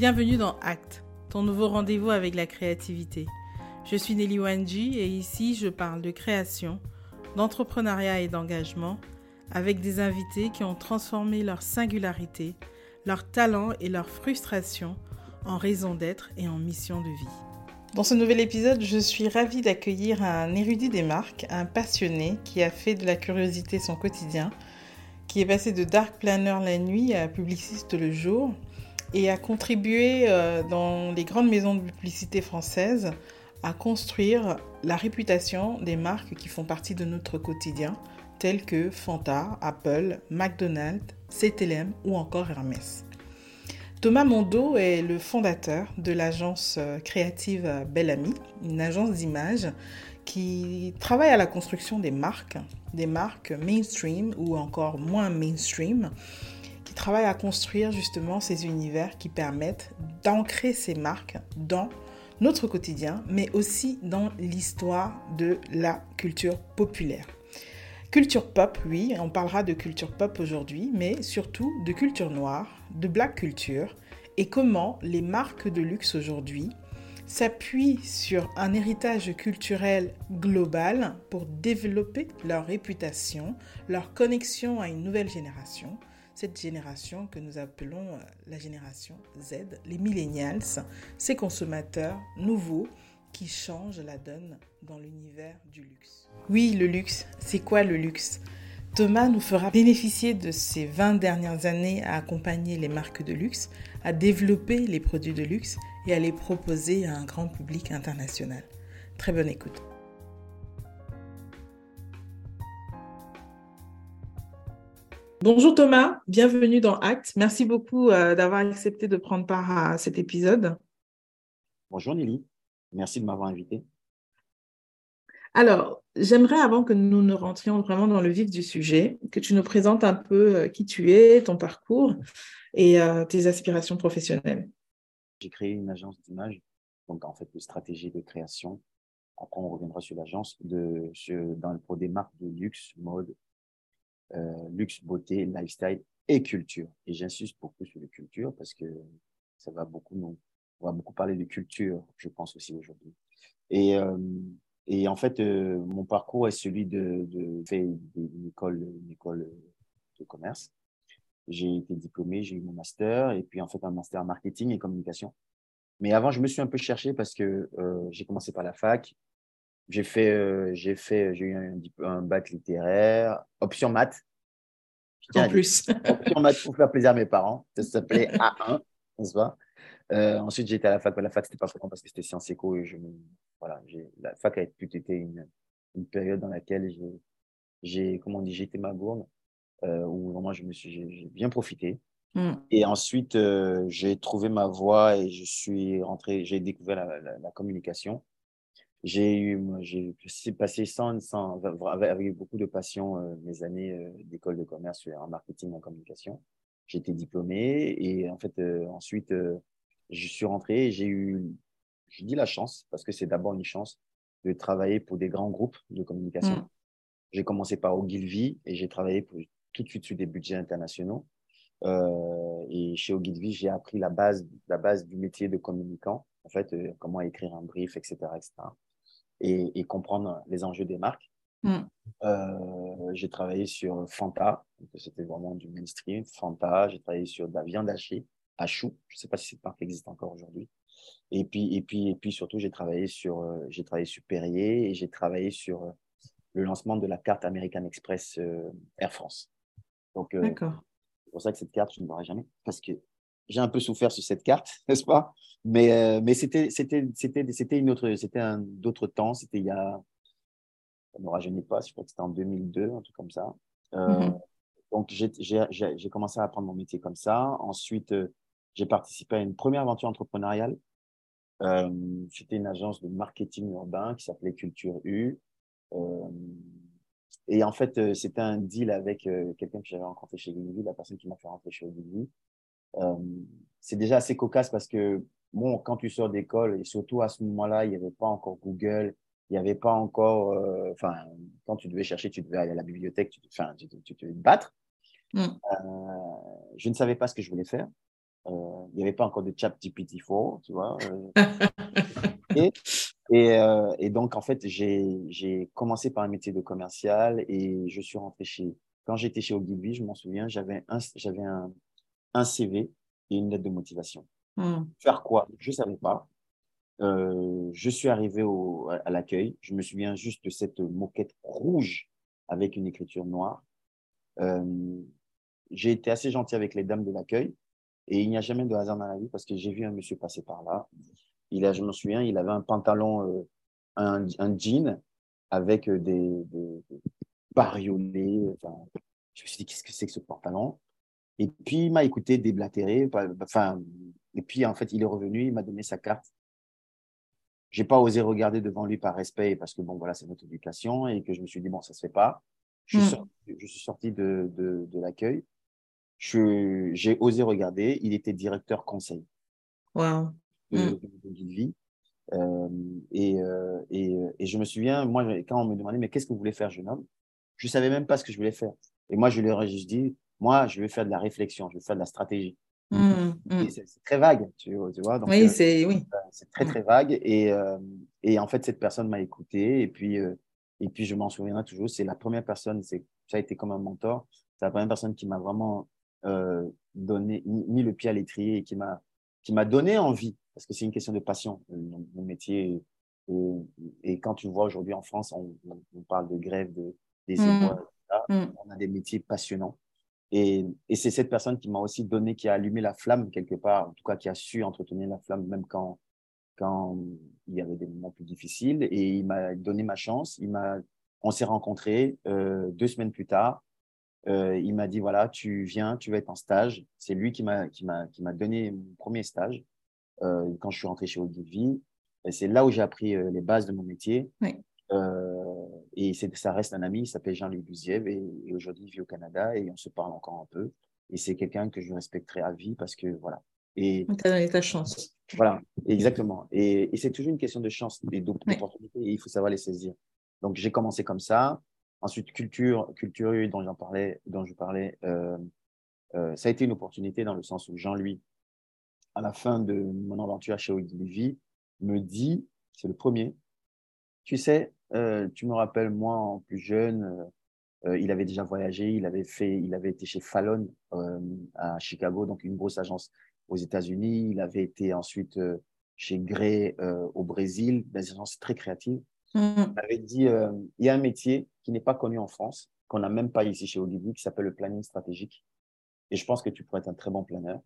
Bienvenue dans Act, ton nouveau rendez-vous avec la créativité. Je suis Nelly Wanji et ici je parle de création, d'entrepreneuriat et d'engagement avec des invités qui ont transformé leur singularité, leur talent et leur frustration en raison d'être et en mission de vie. Dans ce nouvel épisode, je suis ravie d'accueillir un érudit des marques, un passionné qui a fait de la curiosité son quotidien, qui est passé de dark planner la nuit à publiciste le jour et a contribué euh, dans les grandes maisons de publicité françaises à construire la réputation des marques qui font partie de notre quotidien, telles que Fanta, Apple, McDonald's, CTLM ou encore Hermès. Thomas Mondo est le fondateur de l'agence euh, créative Bellamy, une agence d'image qui travaille à la construction des marques, des marques mainstream ou encore moins mainstream, travaille à construire justement ces univers qui permettent d'ancrer ces marques dans notre quotidien, mais aussi dans l'histoire de la culture populaire. Culture pop, oui, on parlera de culture pop aujourd'hui, mais surtout de culture noire, de black culture, et comment les marques de luxe aujourd'hui s'appuient sur un héritage culturel global pour développer leur réputation, leur connexion à une nouvelle génération, cette génération que nous appelons euh, la génération Z, les millennials, ces consommateurs nouveaux qui changent la donne dans l'univers du luxe. Oui, le luxe, c'est quoi le luxe? Thomas nous fera bénéficier de ces 20 dernières années à accompagner les marques de luxe, à développer les produits de luxe et à les proposer à un grand public international. Très bonne écoute. Bonjour Thomas, bienvenue dans Act. Merci beaucoup euh, d'avoir accepté de prendre part à cet épisode. Bonjour Nelly, merci de m'avoir invité. Alors, j'aimerais, avant que nous ne rentrions vraiment dans le vif du sujet, que tu nous présentes un peu euh, qui tu es, ton parcours et euh, tes aspirations professionnelles. J'ai créé une agence d'image, donc en fait de stratégie de création. Après, on reviendra sur l'agence de, dans, pour des marques de luxe, mode, luxe, beauté, lifestyle et culture. Et j'insiste beaucoup sur la culture parce que ça va beaucoup on va beaucoup parler de culture, je pense aussi aujourd'hui. Et et en fait, euh, mon parcours est celui de, de une école, une école de commerce. J'ai été diplômé, j'ai eu mon master et puis en fait un master marketing et communication. Mais avant, je me suis un peu cherché parce que euh, j'ai commencé par la fac. J'ai fait, euh, j'ai fait, j'ai eu un, un, bac littéraire, option maths. En plus. option maths pour faire plaisir à mes parents. Ça s'appelait A1, n'est-ce pas? Euh, ensuite, j'étais à la fac. la fac, c'était pas vraiment parce que c'était sciences éco. Et je voilà, la fac a plutôt été une, une période dans laquelle j'ai, comment on dit, j'ai été ma gourde, euh, où vraiment je me suis, j'ai bien profité. Hmm. Et ensuite, euh, j'ai trouvé ma voie et je suis rentré, j'ai découvert la, la, communication. J'ai eu, j'ai passé sans, sans, avec beaucoup de passion euh, mes années euh, d'école de commerce en marketing en communication. Été diplômé et en fait, ensuite, je suis rentré et j'ai eu, je dis la chance, parce que c'est d'abord une chance, de travailler pour des grands groupes de communication. Mm. J'ai commencé par Ogilvy et j'ai travaillé pour, tout de suite sur des budgets internationaux. Euh, et chez Ogilvy, j'ai appris la base, la base du métier de communicant, en fait, euh, comment écrire un brief, etc., etc. Et, et comprendre les enjeux des marques. Mm. Euh, j'ai travaillé sur Fanta, c'était vraiment du mainstream. Fanta, j'ai travaillé sur de la viande hachée, à Chou. Je ne sais pas si cette marque existe encore aujourd'hui. Et puis, et puis, et puis surtout, j'ai travaillé sur, euh, j'ai travaillé sur Perrier et j'ai travaillé sur euh, le lancement de la carte American Express Air France. Donc, c'est pour ça que cette carte, je ne l'aurai jamais parce que j'ai un peu souffert sur cette carte, n'est-ce pas? Mais, mais c'était, c'était, c'était, c'était une autre, c'était un d'autres temps. C'était il y a, ça ne me rajeunit pas. Je crois que c'était en 2002, un truc comme ça. Mm-hmm. Donc, j'ai, commencé à apprendre mon métier comme ça. Ensuite, j'ai participé à une première aventure entrepreneuriale. Euh, C'était une agence de marketing urbain qui s'appelait Culture U. Euh, et en fait, euh, c'était un deal avec euh, quelqu'un que j'avais rencontré chez Ogilvy, la personne qui m'a fait rentrer chez Ogilvy. Euh, c'est déjà assez cocasse parce que, bon, quand tu sors d'école, et surtout à ce moment-là, il n'y avait pas encore Google, il n'y avait pas encore, euh, enfin, quand tu devais chercher, tu devais aller à la bibliothèque, tu, devais te battre. Mm. Euh, je ne savais pas ce que je voulais faire. il n'y avait pas encore de chat GPT-4, tu vois. et, et, et, donc, en fait, j'ai commencé par un métier de commercial et je suis rentré chez. Quand j'étais chez Ogilvy, je m'en souviens, j'avais un, un, un CV et une lettre de motivation. Hmm. Faire quoi? Je ne savais pas. Euh, je suis arrivé au, à l'accueil. Je me souviens juste de cette moquette rouge avec une écriture noire. Euh, j'ai été assez gentil avec les dames de l'accueil et il n'y a jamais de hasard dans la vie parce que j'ai vu un monsieur passer par là. Il a, je me souviens, il avait un pantalon, euh, un, un, jean avec des, des, bariolés. Enfin, je me suis dit, qu'est-ce que c'est que ce pantalon? Et puis, il m'a écouté déblatérer. Enfin, et puis, en fait, il est revenu, il m'a donné sa carte j'ai pas osé regarder devant lui par respect parce que bon voilà c'est notre éducation et que je me suis dit bon ça se fait pas je suis, hmm. sorti, je suis sorti de, de, de l'accueil j'ai osé regarder il était directeur conseil wow. de, mm. vie euh, et, euh, et, et, je me souviens moi quand on me demandait mais qu'est-ce que vous voulez faire jeune homme? Je savais même pas ce que je voulais faire et moi je lui ai juste dit moi je vais faire de la réflexion je vais faire de la stratégie Mmh, mmh. C'est très vague, tu, vois. Donc, oui, euh, c'est oui. très, très vague. Et, euh, et, en fait, cette personne m'a écouté. Et puis, euh, et puis je m'en souviendrai toujours. C'est la première personne, ça a été comme un mentor. C'est la première personne qui m'a vraiment donné, mis le pied à l'étrier et qui m'a donné envie. Parce que c'est une question de passion, mon, métier. Et, et, quand tu vois aujourd'hui en France, on, on, parle de grève, de, des mmh. on a des métiers passionnants. Et, et c'est cette personne qui m'a aussi donné, qui a allumé la flamme quelque part, en tout cas qui a su entretenir la flamme même quand, quand il y avait des moments plus difficiles. Et il m'a donné ma chance. Il m'a, on s'est rencontrés euh, deux semaines plus tard. Euh, il m'a dit voilà, tu viens, tu vas être en stage. C'est lui qui m'a qui m'a qui m'a donné mon premier stage euh, quand je suis rentré chez Ogilvy. Et c'est là où j'ai appris euh, les bases de mon métier. Oui. Euh, et ça reste un ami, il s'appelle Jean-Luc Buziev et, aujourd'hui il vit au Canada et on se parle encore un peu. Et c'est quelqu'un que je respecterai à vie parce que voilà. Et tu as donné ta chance. Voilà, exactement. Et, et c'est toujours une question de chance et d'opportunité et il faut savoir les saisir. Donc j'ai commencé comme ça. Ensuite, culture, culture dont j'en parlais, dont je parlais, euh, euh, ça a été une opportunité dans le sens où Jean-Louis, à la fin de mon aventure chez Ogilvy, me dit, c'est le premier, tu sais, euh, tu me rappelles, moi, en plus jeune, euh, euh, il avait déjà voyagé, il avait, fait, il avait été chez Fallon à Chicago, donc une grosse agence aux États-Unis. Il avait été ensuite chez Gray au Brésil, des agences très créatives. Mmh. Il m'avait dit, il y a un métier qui n'est pas connu en France, qu'on n'a même pas ici chez Olivier, qui s'appelle le planning stratégique. Et je pense que tu pourrais être un très bon planeur.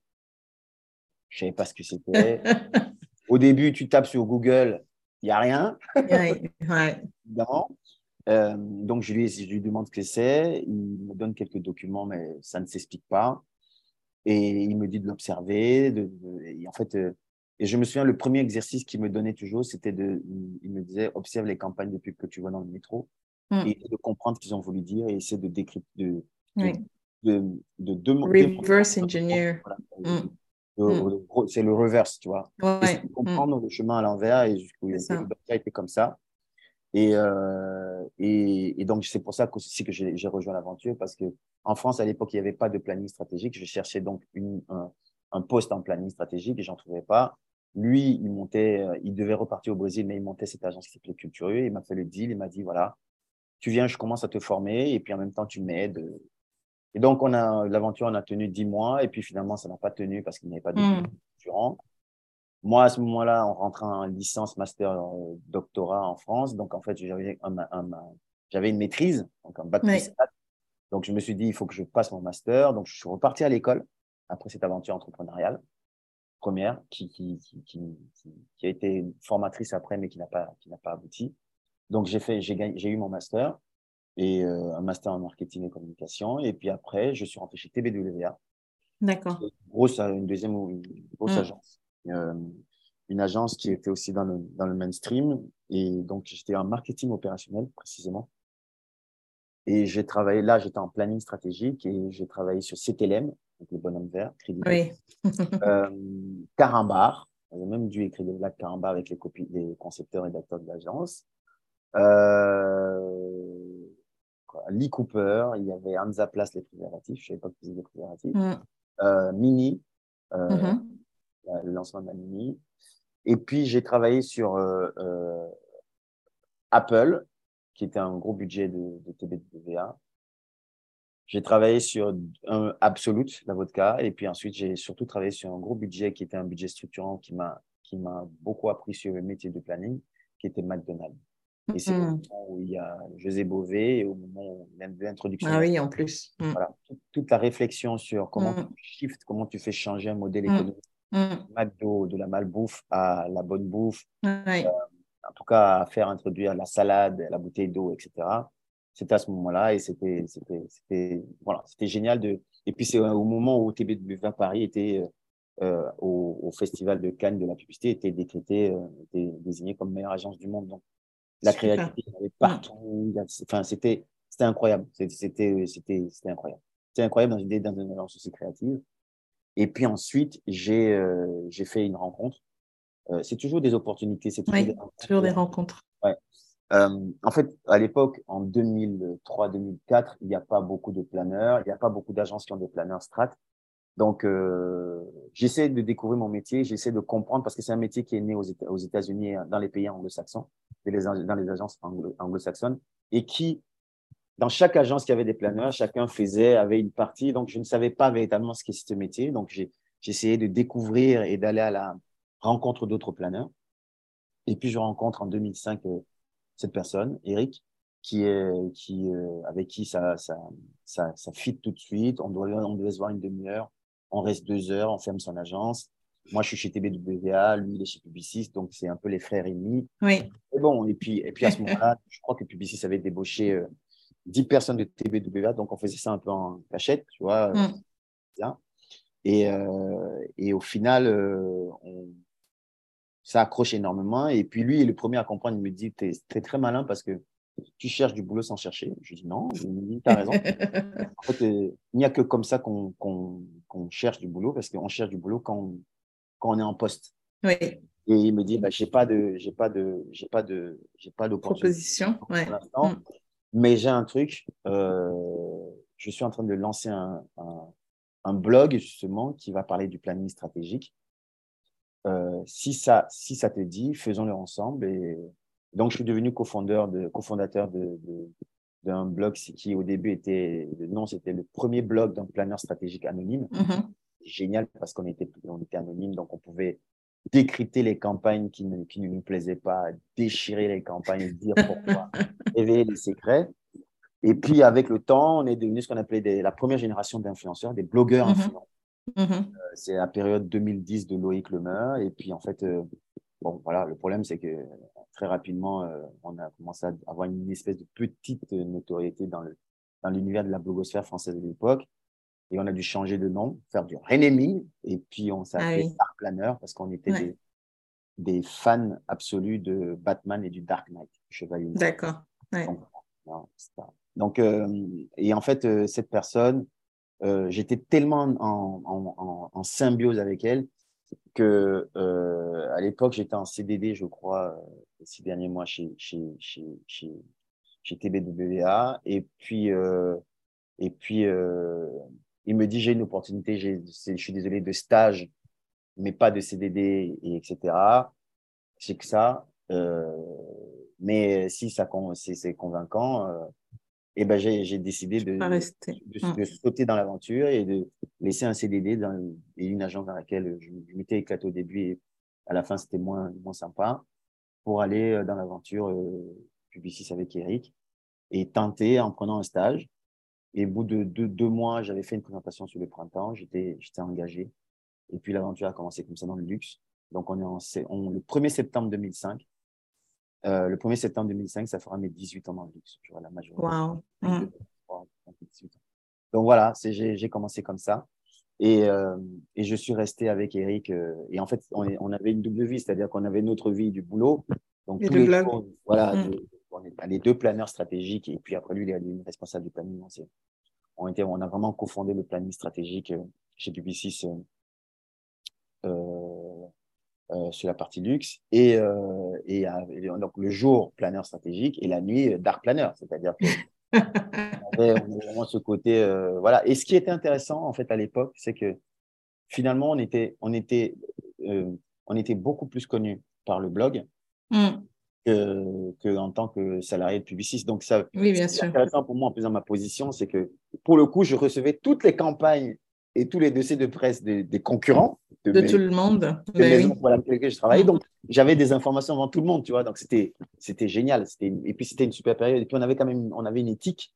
Je savais pas ce que c'était. Au début, tu tapes sur Google, il n'y a rien. ouais. Euh, donc, je lui, je lui demande ce que c'est. Il me donne quelques documents, mais ça ne s'explique pas. Et il me dit de l'observer. De, en fait, euh, et je me souviens, le premier exercice qu'il me donnait toujours, c'était de, il me disait, observe les campagnes de pub que tu vois dans le métro mm. et de comprendre ce qu'ils ont voulu dire et essaie de décrire, de, de, de, de, demander. Reverse engineer. Mm. Mm. C'est le reverse, tu vois. Comprendre le chemin à l'envers et jusqu'où il a été comme ça. Et, euh, et, et, donc, c'est pour ça aussi que j'ai rejoint l'aventure parce que en France, à l'époque, il n'y avait pas de planning stratégique. Je cherchais donc une, un, un, poste en planning stratégique et j'en trouvais pas. Lui, il montait, euh, il devait repartir au Brésil, mais il montait cette agence qui s'appelait Culturieux. Il m'a fait le deal. Il m'a dit, voilà, tu viens, je commence à te former et puis en même temps, tu m'aides. Et donc, on a l'aventure, on a tenu dix mois et puis finalement, ça n'a pas tenu parce qu'il n'y avait pas de mmh. Moi, à ce moment-là, on rentrait en licence, master, euh, doctorat en France. Donc, en fait, j'avais une maîtrise, donc un bac Donc, je me suis dit, il faut que je passe mon master. Donc, je suis reparti à l'école après cette aventure entrepreneuriale première qui, qui, qui, qui, a été formatrice après, mais qui n'a pas, qui n'a pas abouti. Donc, j'ai fait, j'ai eu mon master et euh, un master en marketing et communication. Et puis après, je suis rentré chez TBWA. D'accord. Grosse, une deuxième une grosse mm. agence. Euh, une agence qui était aussi dans le, dans le mainstream. Et donc, j'étais en marketing opérationnel, précisément. Et j'ai travaillé, là, j'étais en planning stratégique et j'ai travaillé sur CTLM, donc le bonhomme vert, crédit. Oui. euh, Carambar, j'ai même dû écrire des blagues Carambar avec les, copies, les concepteurs et rédacteurs de l'agence. Euh, Lee Cooper, il y avait Hansa Place, les préservatifs, je ne savais pas que c'était des préservatifs. Mm. Euh, Mini, mm-hmm. le lancement d'Animi. Et puis, j'ai travaillé sur Apple, qui était un gros budget de, de TBWA. J'ai travaillé sur un Absolute, la vodka, et puis ensuite j'ai surtout travaillé sur un gros budget qui était un budget structurant qui m'a qui m'a beaucoup appris sur le métier de planning, qui était McDonald's. Et c'est mm-hmm. moment où il y a José Bové et au moment de l'introduction. Ah oui, en plus. Mm. Voilà, toute, la réflexion sur comment mm. tu shift, comment tu fais changer un modèle mm. économique. McDo, de la malbouffe à la bonne bouffe. Euh, en tout cas, à faire introduire la salade, la bouteille d'eau, etc c'était à ce moment-là et c'était c'était c'était voilà c'était génial de et puis c'est au moment où TBW Paris était euh, au, au, festival de Cannes de la publicité était décrété euh, était désigné comme meilleure agence du monde donc la créativité il y avait partout enfin c'était c'était incroyable. C'était c'était c'était incroyable. C'était incroyable dans une idée dans une agence aussi créative. Et puis ensuite j'ai euh, j'ai fait une rencontre. Euh, c'est toujours des opportunités c'est toujours, des toujours des rencontres. ouais. Euh, en fait, à l'époque, en 2003-2004, il n'y a pas beaucoup de planeurs, il n'y a pas beaucoup d'agences qui ont des planeurs strat. Donc, euh, j'essaie de découvrir mon métier, j'essaie de comprendre parce que c'est un métier qui est né aux, États-Unis, dans les pays anglo-saxons, dans les agences anglo-saxonnes, et qui, dans chaque agence qui avait des planeurs, chacun faisait, avait une partie. Donc, je ne savais pas véritablement ce qu'est ce métier. Donc, j'ai essayé de découvrir et d'aller à la rencontre d'autres planeurs. Et puis, je rencontre en 2005 cette personne, Eric, qui est, qui, euh, avec qui ça, ça, ça, ça fit tout de suite. On doit, on doit se voir une demi-heure. On reste deux heures, on ferme son agence. Moi, je suis chez TBWA, lui, il est chez Publicis, donc c'est un peu les frères ennemis. Oui. Et bon, et puis, et puis à ce moment-là, je crois que Publicis avait débauché euh, 10 personnes de TBWA, donc on faisait ça un peu en cachette, tu vois. Euh, mm. Et, euh, et au final, euh, on, ça accroche énormément. Et puis lui, il est le premier à comprendre. Il me dit, tu es, très malin parce que tu cherches du boulot sans chercher. Je dis non, il me dit, tu as raison. en fait, il n'y a que comme ça qu'on cherche du boulot parce qu'on cherche du boulot quand on, quand on est en poste. Oui. Et il me dit, bah, j'ai pas de, j'ai pas de, j'ai pas de, j'ai pas Proposition, ouais. Mm. Mais j'ai un truc. Euh, je suis en train de lancer un, un blog justement qui va parler du planning stratégique euh, si, ça, si ça te dit, faisons-le ensemble. Et donc, je suis devenu cofondateur de, cofondateur de, d'un blog qui, au début, était, non, c'était le premier blog d'un planeur stratégique anonyme. Mm-hmm. Génial parce qu'on était, on était anonyme, donc on pouvait décrypter les campagnes qui ne, qui ne nous plaisaient pas, déchirer les campagnes, dire pourquoi, révéler les secrets. Et puis, avec le temps, on est devenu ce qu'on appelait la première génération d'influenceurs, des blogueurs mm-hmm. influents. Mhm. Euh, c'est la période 2010 de Loïc Lemeur. Et puis, en fait, euh, bon, voilà, le problème, c'est que très rapidement, euh, on a commencé à avoir une espèce de petite notoriété dans le dans l'univers de la blogosphère française de l'époque. Et on a dû changer de nom, faire du renaming. Et puis, on s'est ah Dark Planner parce qu'on était des, des, fans absolus de Batman et du Dark Knight, Chevalier. D'accord. Donc, et en fait, cette personne, euh, j'étais tellement en, en, symbiose avec elle que euh, à l'époque j'étais en CDD, je crois, euh, ces derniers mois chez chez chez chez, chez TBWA et puis et puis il me dit j'ai une opportunité, je suis désolé de stage, mais pas de CDD et etc. C'est que ça, mais si ça c'est convaincant et ben j'ai décidé de, de, de, sauter dans l'aventure et de laisser un CDD dans une agence dans laquelle je, m'étais éclaté au début et à la fin c'était moins, moins sympa pour aller euh, dans l'aventure euh, Publicis avec Eric et tenter en prenant un stage. Et au bout de deux, deux mois, j'avais fait une présentation sur le printemps, j'étais engagé. Et puis l'aventure a commencé comme ça dans le luxe. Donc on est en, on, le 1er septembre 2005, euh, le 1er septembre 2005, ça fera mes 18 ans dans le luxe. Tu vois, la majorité. Wow. Mm. Donc voilà, j'ai commencé comme ça. Et, euh, et, je suis resté avec Eric. Euh, et en fait, on, on, avait une double vie, c'est-à-dire qu'on avait notre vie du boulot. Donc, tous les jours, voilà, mm. on est les deux planeurs stratégiques. Et puis après, lui, il est responsable du planning. On, était, on a vraiment cofondé le planning stratégique chez Publicis. Euh, euh, sur la partie luxe et, euh, et, donc le jour planeur stratégique et la nuit dark planner, c'est-à-dire que on avait, vraiment ce côté euh, voilà. Et ce qui était intéressant en fait à l'époque, c'est que finalement, on était, on était, on était beaucoup plus connus par le blog. Mm que, que, en tant que salarié de publiciste. Donc, ça, oui, bien sûr. intéressant pour moi en dans ma position, c'est que pour le coup, je recevais toutes les campagnes et tous les dossiers de presse des, concurrents. De, tout le monde. De maisons oui. pour lesquelles je travaillais. Donc, j'avais des informations avant tout le monde, tu vois. Donc, c'était, génial. Et puis, c'était une super période. Et puis, on avait quand même on avait une éthique.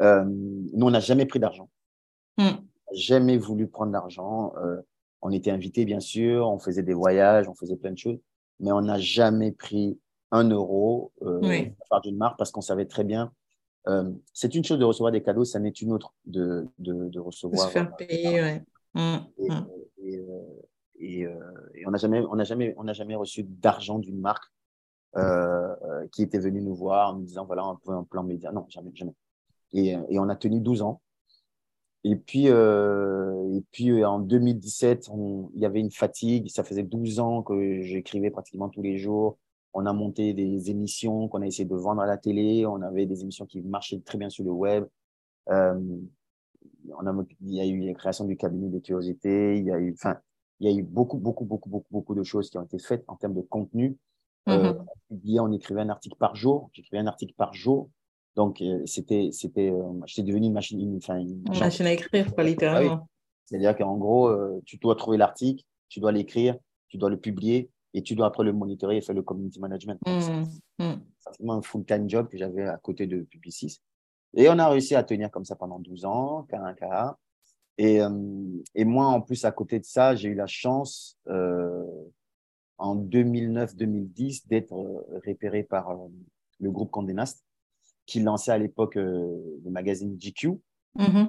Euh, nous, on n'a jamais pris d'argent. Mm. Jamais voulu prendre d'argent. Euh, on était invités, bien sûr. On faisait des voyages, on faisait plein de choses. Mais on n'a jamais pris un euro euh, de part d'une marque parce qu'on savait très bien. Euh, c'est une chose de recevoir des cadeaux, ça n'est une autre de, de, de recevoir. se faire payer, ouais. Mmh, et, mmh. et, euh, et, on n'a jamais, on jamais, on jamais reçu d'argent d'une marque qui était venue nous voir en nous disant voilà un un plan média. Non, jamais, jamais. Et, et on a tenu 12 ans. Et puis, et puis en 2017, il y avait une fatigue. Ça faisait 12 ans que j'écrivais pratiquement tous les jours on a monté des émissions qu'on a essayé de vendre à la télé. On avait des émissions qui marchaient très bien sur le web. Euh, on a, il y a eu la création du cabinet de curiosité. Il y a eu, enfin, il y a eu beaucoup, beaucoup, beaucoup, beaucoup, beaucoup de choses qui ont été faites en termes de contenu. Euh, mm-hmm. on écrivait un article par jour. J'écrivais un article par jour. Donc, euh, c'était, c'était, j'étais devenu une machine, une, enfin, une, machine à écrire, quoi, littéralement. Ah C'est-à-dire qu'en gros, tu dois trouver l'article, tu dois l'écrire, tu dois le publier, et tu dois après le monitorer et faire le community management. Mmh. C'est un full-time job que j'avais à côté de Publicis. Et on a réussi à tenir comme ça pendant 12 ans, cas un cas. Et, euh, et moi, en plus, à côté de ça, j'ai eu la chance euh, en 2009-2010 d'être euh, repéré par euh, le groupe Condé Nast qui lançait à l'époque le magazine GQ. Mmh.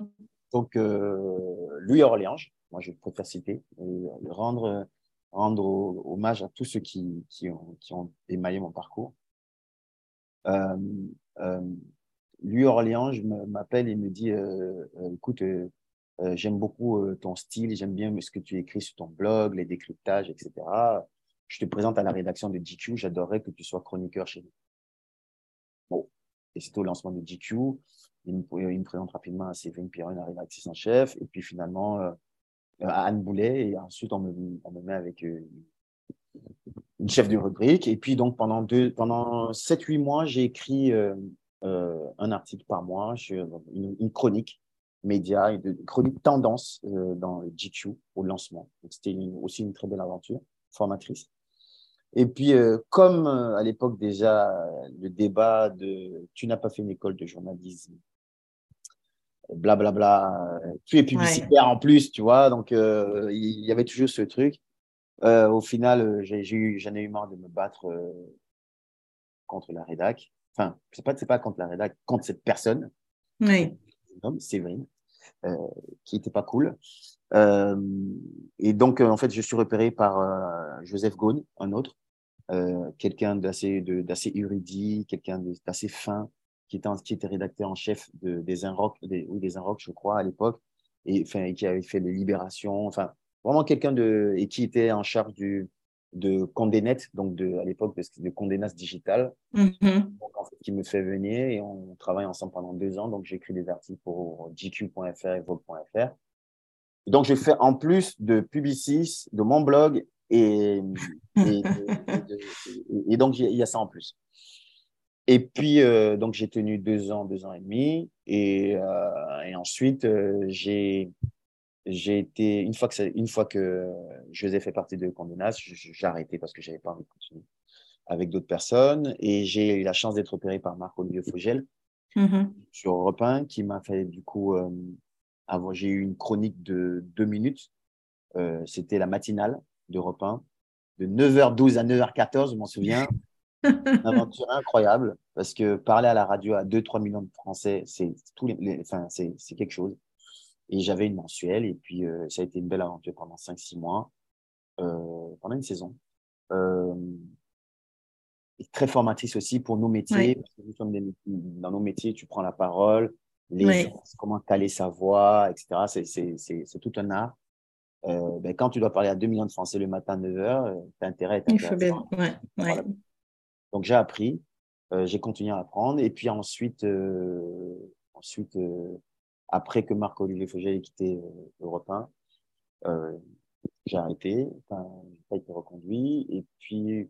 Donc, Louis Orléans, moi je préfère citer, et rendre rendre hommage à tous ceux qui, qui, ont, qui ont émaillé mon parcours. Euh, euh, lui, Orléans, je m'appelle et me dit euh, euh écoute, euh, euh, j'aime beaucoup ton style, j'aime bien ce que tu écris sur ton blog, les décryptages, etc. Je te présente à la rédaction de GQ, j'adorerais que tu sois chroniqueur chez nous. Bon, et c'était au lancement de GQ. Il me, présente rapidement à Séverine Piron, la rédactrice en chef, et puis finalement, à Anne Boulet et ensuite on me, on me met avec euh, une chef de rubrique. Et puis donc pendant deux, pendant 7-8 mois, j'ai écrit euh, un article par mois, une, chronique média, une chronique tendance dans GQ au lancement. C'était aussi une très belle aventure formatrice. Et puis, comme à l'époque déjà, le débat de tu n'as pas fait une école de journalisme blablabla. Bla, bla. Tu es publicitaire en plus, tu vois. Donc, euh, il y avait toujours ce truc. Euh, au final, euh, j'ai eu, j'en ai eu marre de me battre contre la rédac. Enfin, c'est pas, c'est pas contre la rédac, contre cette personne. Oui. Séverine, qui était pas cool. et donc, en fait, je suis repéré par Joseph Gaune, un autre, quelqu'un d'assez, d'assez érudit, quelqu'un d'assez fin, qui était, qui était rédacteur en chef de, des Inrock, des, oui, des Inrock, je crois, à l'époque, et, enfin, qui avait fait les Libérations, enfin, vraiment quelqu'un de, et qui était en charge du, de Condé Net, donc de, à l'époque de, de Condé Nast Digital, mm-hmm. donc, en fait, qui me fait venir et on travaille ensemble pendant deux ans. Donc, j'écris des articles pour GQ.fr et Vogue.fr. Donc, je fais en plus de Publicis, de mon blog et, et, et donc, il y a ça en plus. Et puis, euh, donc, j'ai tenu deux ans, deux ans et demi. Et, euh, et ensuite, euh, j'ai, j'ai été, une fois que, une fois que José fait partie de Condé Nast, j'ai arrêté parce que j'avais pas envie de continuer avec d'autres personnes. Et j'ai eu la chance d'être opéré par Marc-Olivier Fogel mm-hmm. sur Europe 1, qui m'a fait, du coup, euh, avoir, j'ai eu une chronique de deux minutes. Euh, c'était la matinale d'Europe 1, de 9h12 à 9h14, je m'en souviens une aventure incroyable parce que parler à la radio à 2-3 millions de Français, c'est tous les, enfin, c'est quelque chose. Et j'avais une mensuelle et puis euh, ça a été une belle aventure pendant 5-6 mois, euh, pendant une saison. Euh, et très formatrice aussi pour nos métiers. Parce que nous sommes des, dans nos métiers, tu prends la parole, les comment caler sa voix, etc. C'est tout un art. Euh, ben, quand tu dois parler à 2 millions de Français le matin à 9 h tu as intérêt à être Ouais, ouais. Donc j'ai appris, euh, j'ai continué à apprendre. Et puis ensuite, euh, ensuite euh, après que Marc-Olivier Fogel ait quitté Europe 1, j'ai arrêté, enfin, j'ai pas été reconduit. Et puis,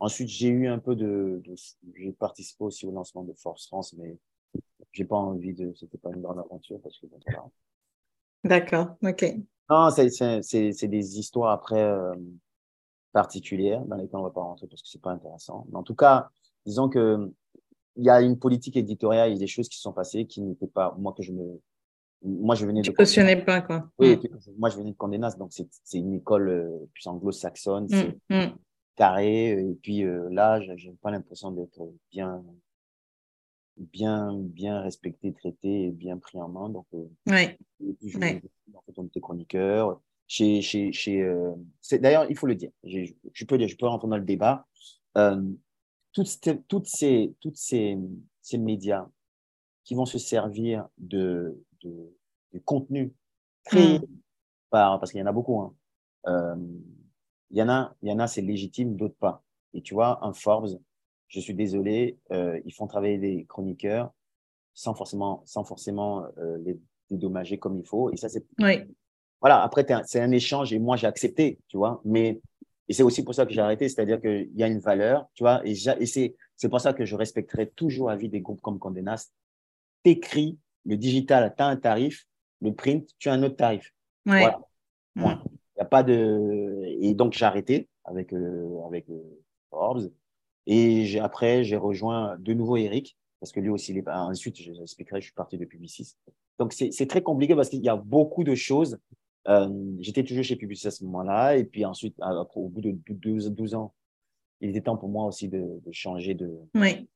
ensuite, j'ai eu un peu de, de j'ai participé aussi au lancement de Force France, mais j'ai pas envie de, c'était pas une grande aventure parce que voilà. D'accord, ok. Non, c'est des histoires après euh, particulières dans lesquelles on va pas rentrer parce que c'est pas intéressant. Mais en tout cas, disons que il y a une politique éditoriale, il y a des choses qui se sont passées qui n'étaient pas, moi que je me, moi je venais de. cautionnais pas, quoi. Oui, mm. moi je venais de Condé Nast, donc c'est une école euh, plus anglo-saxonne, mm, c'est mm. carré, et puis euh, là, j'ai pas l'impression d'être bien, bien, bien respecté, traité et bien pris en main. Donc, euh, ouais. je, ouais. en fait, on était chroniqueur. Chez, chez, chez, euh, D'ailleurs, il faut le dire, je peux, je peux rentrer dans le débat. Euh, toutes, toutes, ces, toutes ces, ces médias qui vont se servir de, de, de contenu créé mm. par, parce qu'il y en a beaucoup, hein. euh, il y en a, il y en a, c'est légitime, d'autres pas. Et tu vois, un Forbes, je suis désolé, euh, ils font travailler des chroniqueurs sans forcément, sans forcément euh, les dédommager comme il faut. Et ça, c'est. Oui. Voilà, après, c'est un échange et moi, j'ai accepté, tu vois. Mais, et c'est aussi pour ça que j'ai arrêté, c'est-à-dire qu'il y a une valeur, tu vois. Et, et c'est pour ça que je respecterai toujours la vie des groupes comme Condé Nast. T'écris, le digital, tu as un tarif, le print, tu as un autre tarif. Ouais. Voilà. Il y a pas de. Et donc, j'ai arrêté avec, euh, avec euh, Forbes. Et après, j'ai rejoint de nouveau Eric, parce que lui aussi, il est... ensuite, je expliquerai, je suis parti de Publicis. Donc, c'est très compliqué parce qu'il y a beaucoup de choses. Euh, J'étais toujours chez Publicis à ce moment-là. Et puis ensuite, au bout de 12, 12, ans, il était temps pour moi aussi de, de changer de. Oui,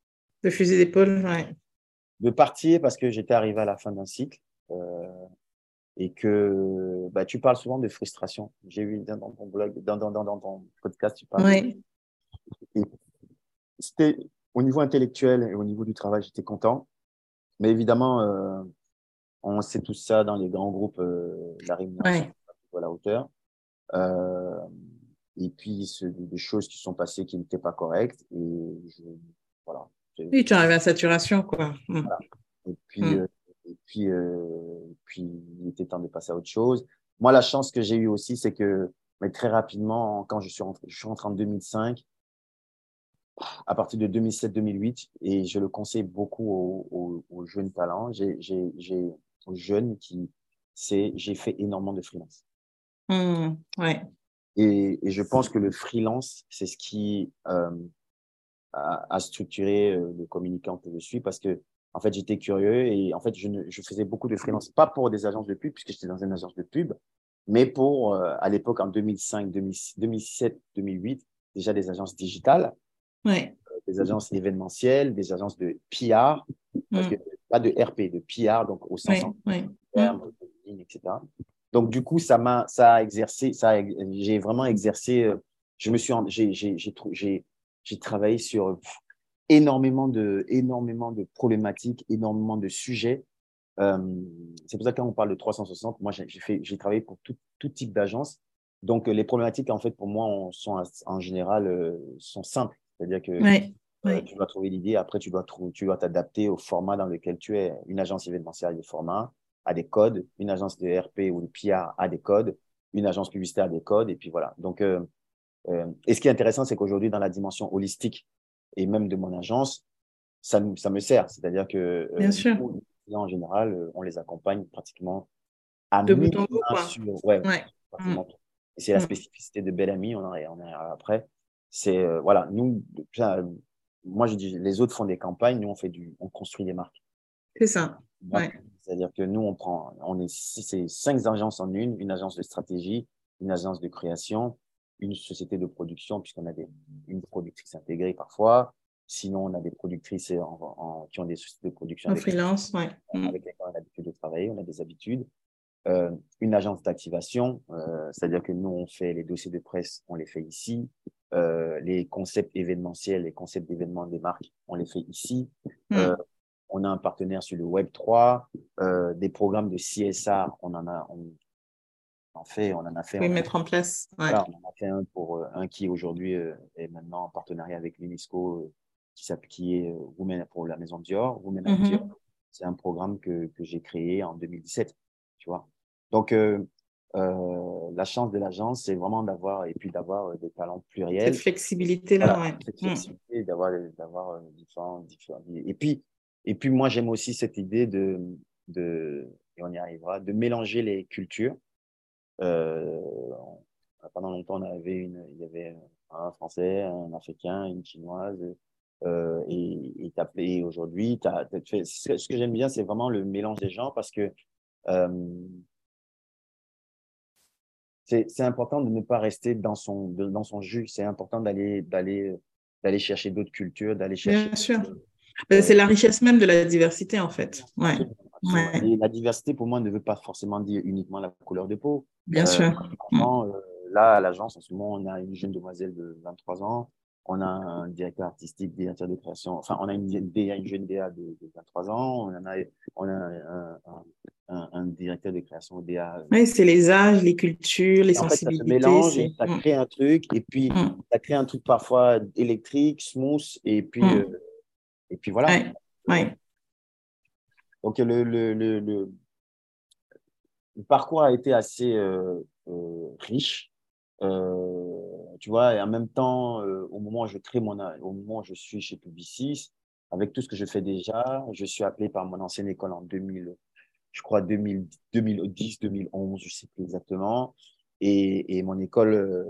de fusil d'épaule, oui. De partir parce que j'étais arrivé à la fin d'un cycle. Euh, et que bah, tu parles souvent de frustration. J'ai vu dans ton blog, dans, dans, dans, dans ton podcast, tu parles. Oui c'était au niveau intellectuel et au niveau du travail, j'étais content. Mais évidemment, euh, on sait tout ça dans les grands groupes, euh, la rémunération à la hauteur. Euh, et puis, des choses qui sont passées qui n'étaient pas correctes. Et je, voilà. Oui, tu arrives à saturation, quoi. Mm. Et puis, mm. et puis, puis, il était temps de passer à autre chose. Moi, la chance que j'ai eue aussi, c'est que mais très rapidement, quand je suis rentré, je suis rentré en 2005, à partir de 2007-2008 et je le conseille beaucoup aux, jeunes talents. J'ai aux jeunes qui, c'est, j'ai fait énormément de freelance. Mmh, ouais. Et, et, je pense que le freelance, c'est ce qui euh, a, a, structuré euh, le communicant que je suis parce que, en fait, j'étais curieux et en fait, je, ne, je faisais beaucoup de freelance, pas pour des agences de pub, puisque j'étais dans une agence de pub, mais pour, euh, à l'époque, en 2005, 2007, 2008, déjà des agences digitales ouais. Euh, des agences événementielles, des agences de PR, parce mm. que, pas de RP, de PR, donc au sens ouais, etc. Donc du coup, ça m'a, ça a exercé, ça, j'ai vraiment exercé. Euh, je me suis, j'ai, j'ai, j'ai, j'ai travaillé sur énormément de, énormément de problématiques, énormément de sujets. Euh, c'est pour ça que quand on parle de 360, moi j'ai fait, j'ai travaillé pour tout, tout type d'agence. Donc les problématiques en fait pour moi sont en général sont simples. C'est-à-dire que euh, tu dois trouver l'idée, après tu dois tu dois t'adapter au format dans lequel tu es. Une agence événementielle a des formats, a des codes, une agence de RP ou de PR a des codes, une agence publicitaire a des codes, et puis voilà. Donc, euh, euh, et ce qui est intéressant, c'est qu'aujourd'hui, dans la dimension holistique et même de mon agence, ça, ça me sert. C'est-à-dire que Bien sûr. en général, on les accompagne pratiquement à de bout en bout. Ouais, C'est la mm. spécificité de Belle Amie, on en est, on est après c'est euh, voilà, nous, moi je dis, les autres font des campagnes, nous on fait du, on construit des marques. C'est ça. C'est-à-dire que nous on prend, on est, c'est cinq agences en une, une agence de stratégie, une agence de création, une société de production puisqu'on a des, une productrice intégrée parfois. Sinon, on a des productrices en, qui ont des sociétés de production. En freelance, ouais. Avec lesquelles on a l'habitude de travailler, on a des habitudes. Euh, une agence d'activation, euh, c'est-à-dire que nous, on fait les dossiers de presse, on les fait ici. Euh, les concepts événementiels, les concepts d'événements des marques, on les fait ici. Euh, on a un partenaire sur le Web 3, euh, des programmes de CSR, on en a, on, en fait, on en a fait. Oui, mettre en place. on en a fait un pour un qui aujourd'hui est maintenant en partenariat avec l'UNESCO, qui, qui est Women pour la maison Dior. Women mm Dior, c'est un programme que, que j'ai créé en 2017, tu vois. Donc euh, la chance de l'agence, c'est vraiment d'avoir et puis d'avoir euh, des talents pluriels. Cette flexibilité-là, Voilà, ouais. cette Mm. flexibilité, d'avoir d'avoir euh, différents, différents. Et puis, et puis moi, j'aime aussi cette idée de, de, et on y arrivera, de mélanger les cultures. Euh, pendant longtemps, on avait une, il y avait un Français, un Africain, une Chinoise. Euh, et et, aujourd'hui, t'as, t'as fait, ce que ce que j'aime bien, c'est vraiment le mélange des gens parce que euh, c'est important de ne pas rester dans son, de- dans son jus. C'est important d'aller chercher d'autres cultures, d'aller chercher. Bien sûr. Ben, C'est la richesse même de la diversité, en fait. Ouais. Et la diversité, pour moi, ne veut pas forcément dire uniquement la couleur de peau. bien Euh, sûr. Franchement, euh, là, à l'agence, en ce moment, on a une jeune demoiselle de 23 ans. On a un directeur artistique, directeur de création. Enfin, on a une, DA, une jeune DA de, de 23 ans. On en a, on a un, un, un, un directeur de création DA. Oui, c'est les âges, les cultures, les En fait, ça se sensibilités. mélange, et ça Mm. crée un truc, et puis Mm. ça crée un truc parfois électrique, smooth, et puis, Mm. euh, et puis voilà. Ouais, ouais. Donc, le, le, le, parcours a été assez euh, euh, riche. Euh, tu vois, et en même temps, euh, au moment où je crée mon, au moment où je suis chez Publicis, avec tout ce que je fais déjà, je suis appelé par mon ancienne école en 2000, je crois 2000, 2010, 2011, je sais plus exactement. Et, et mon école, euh,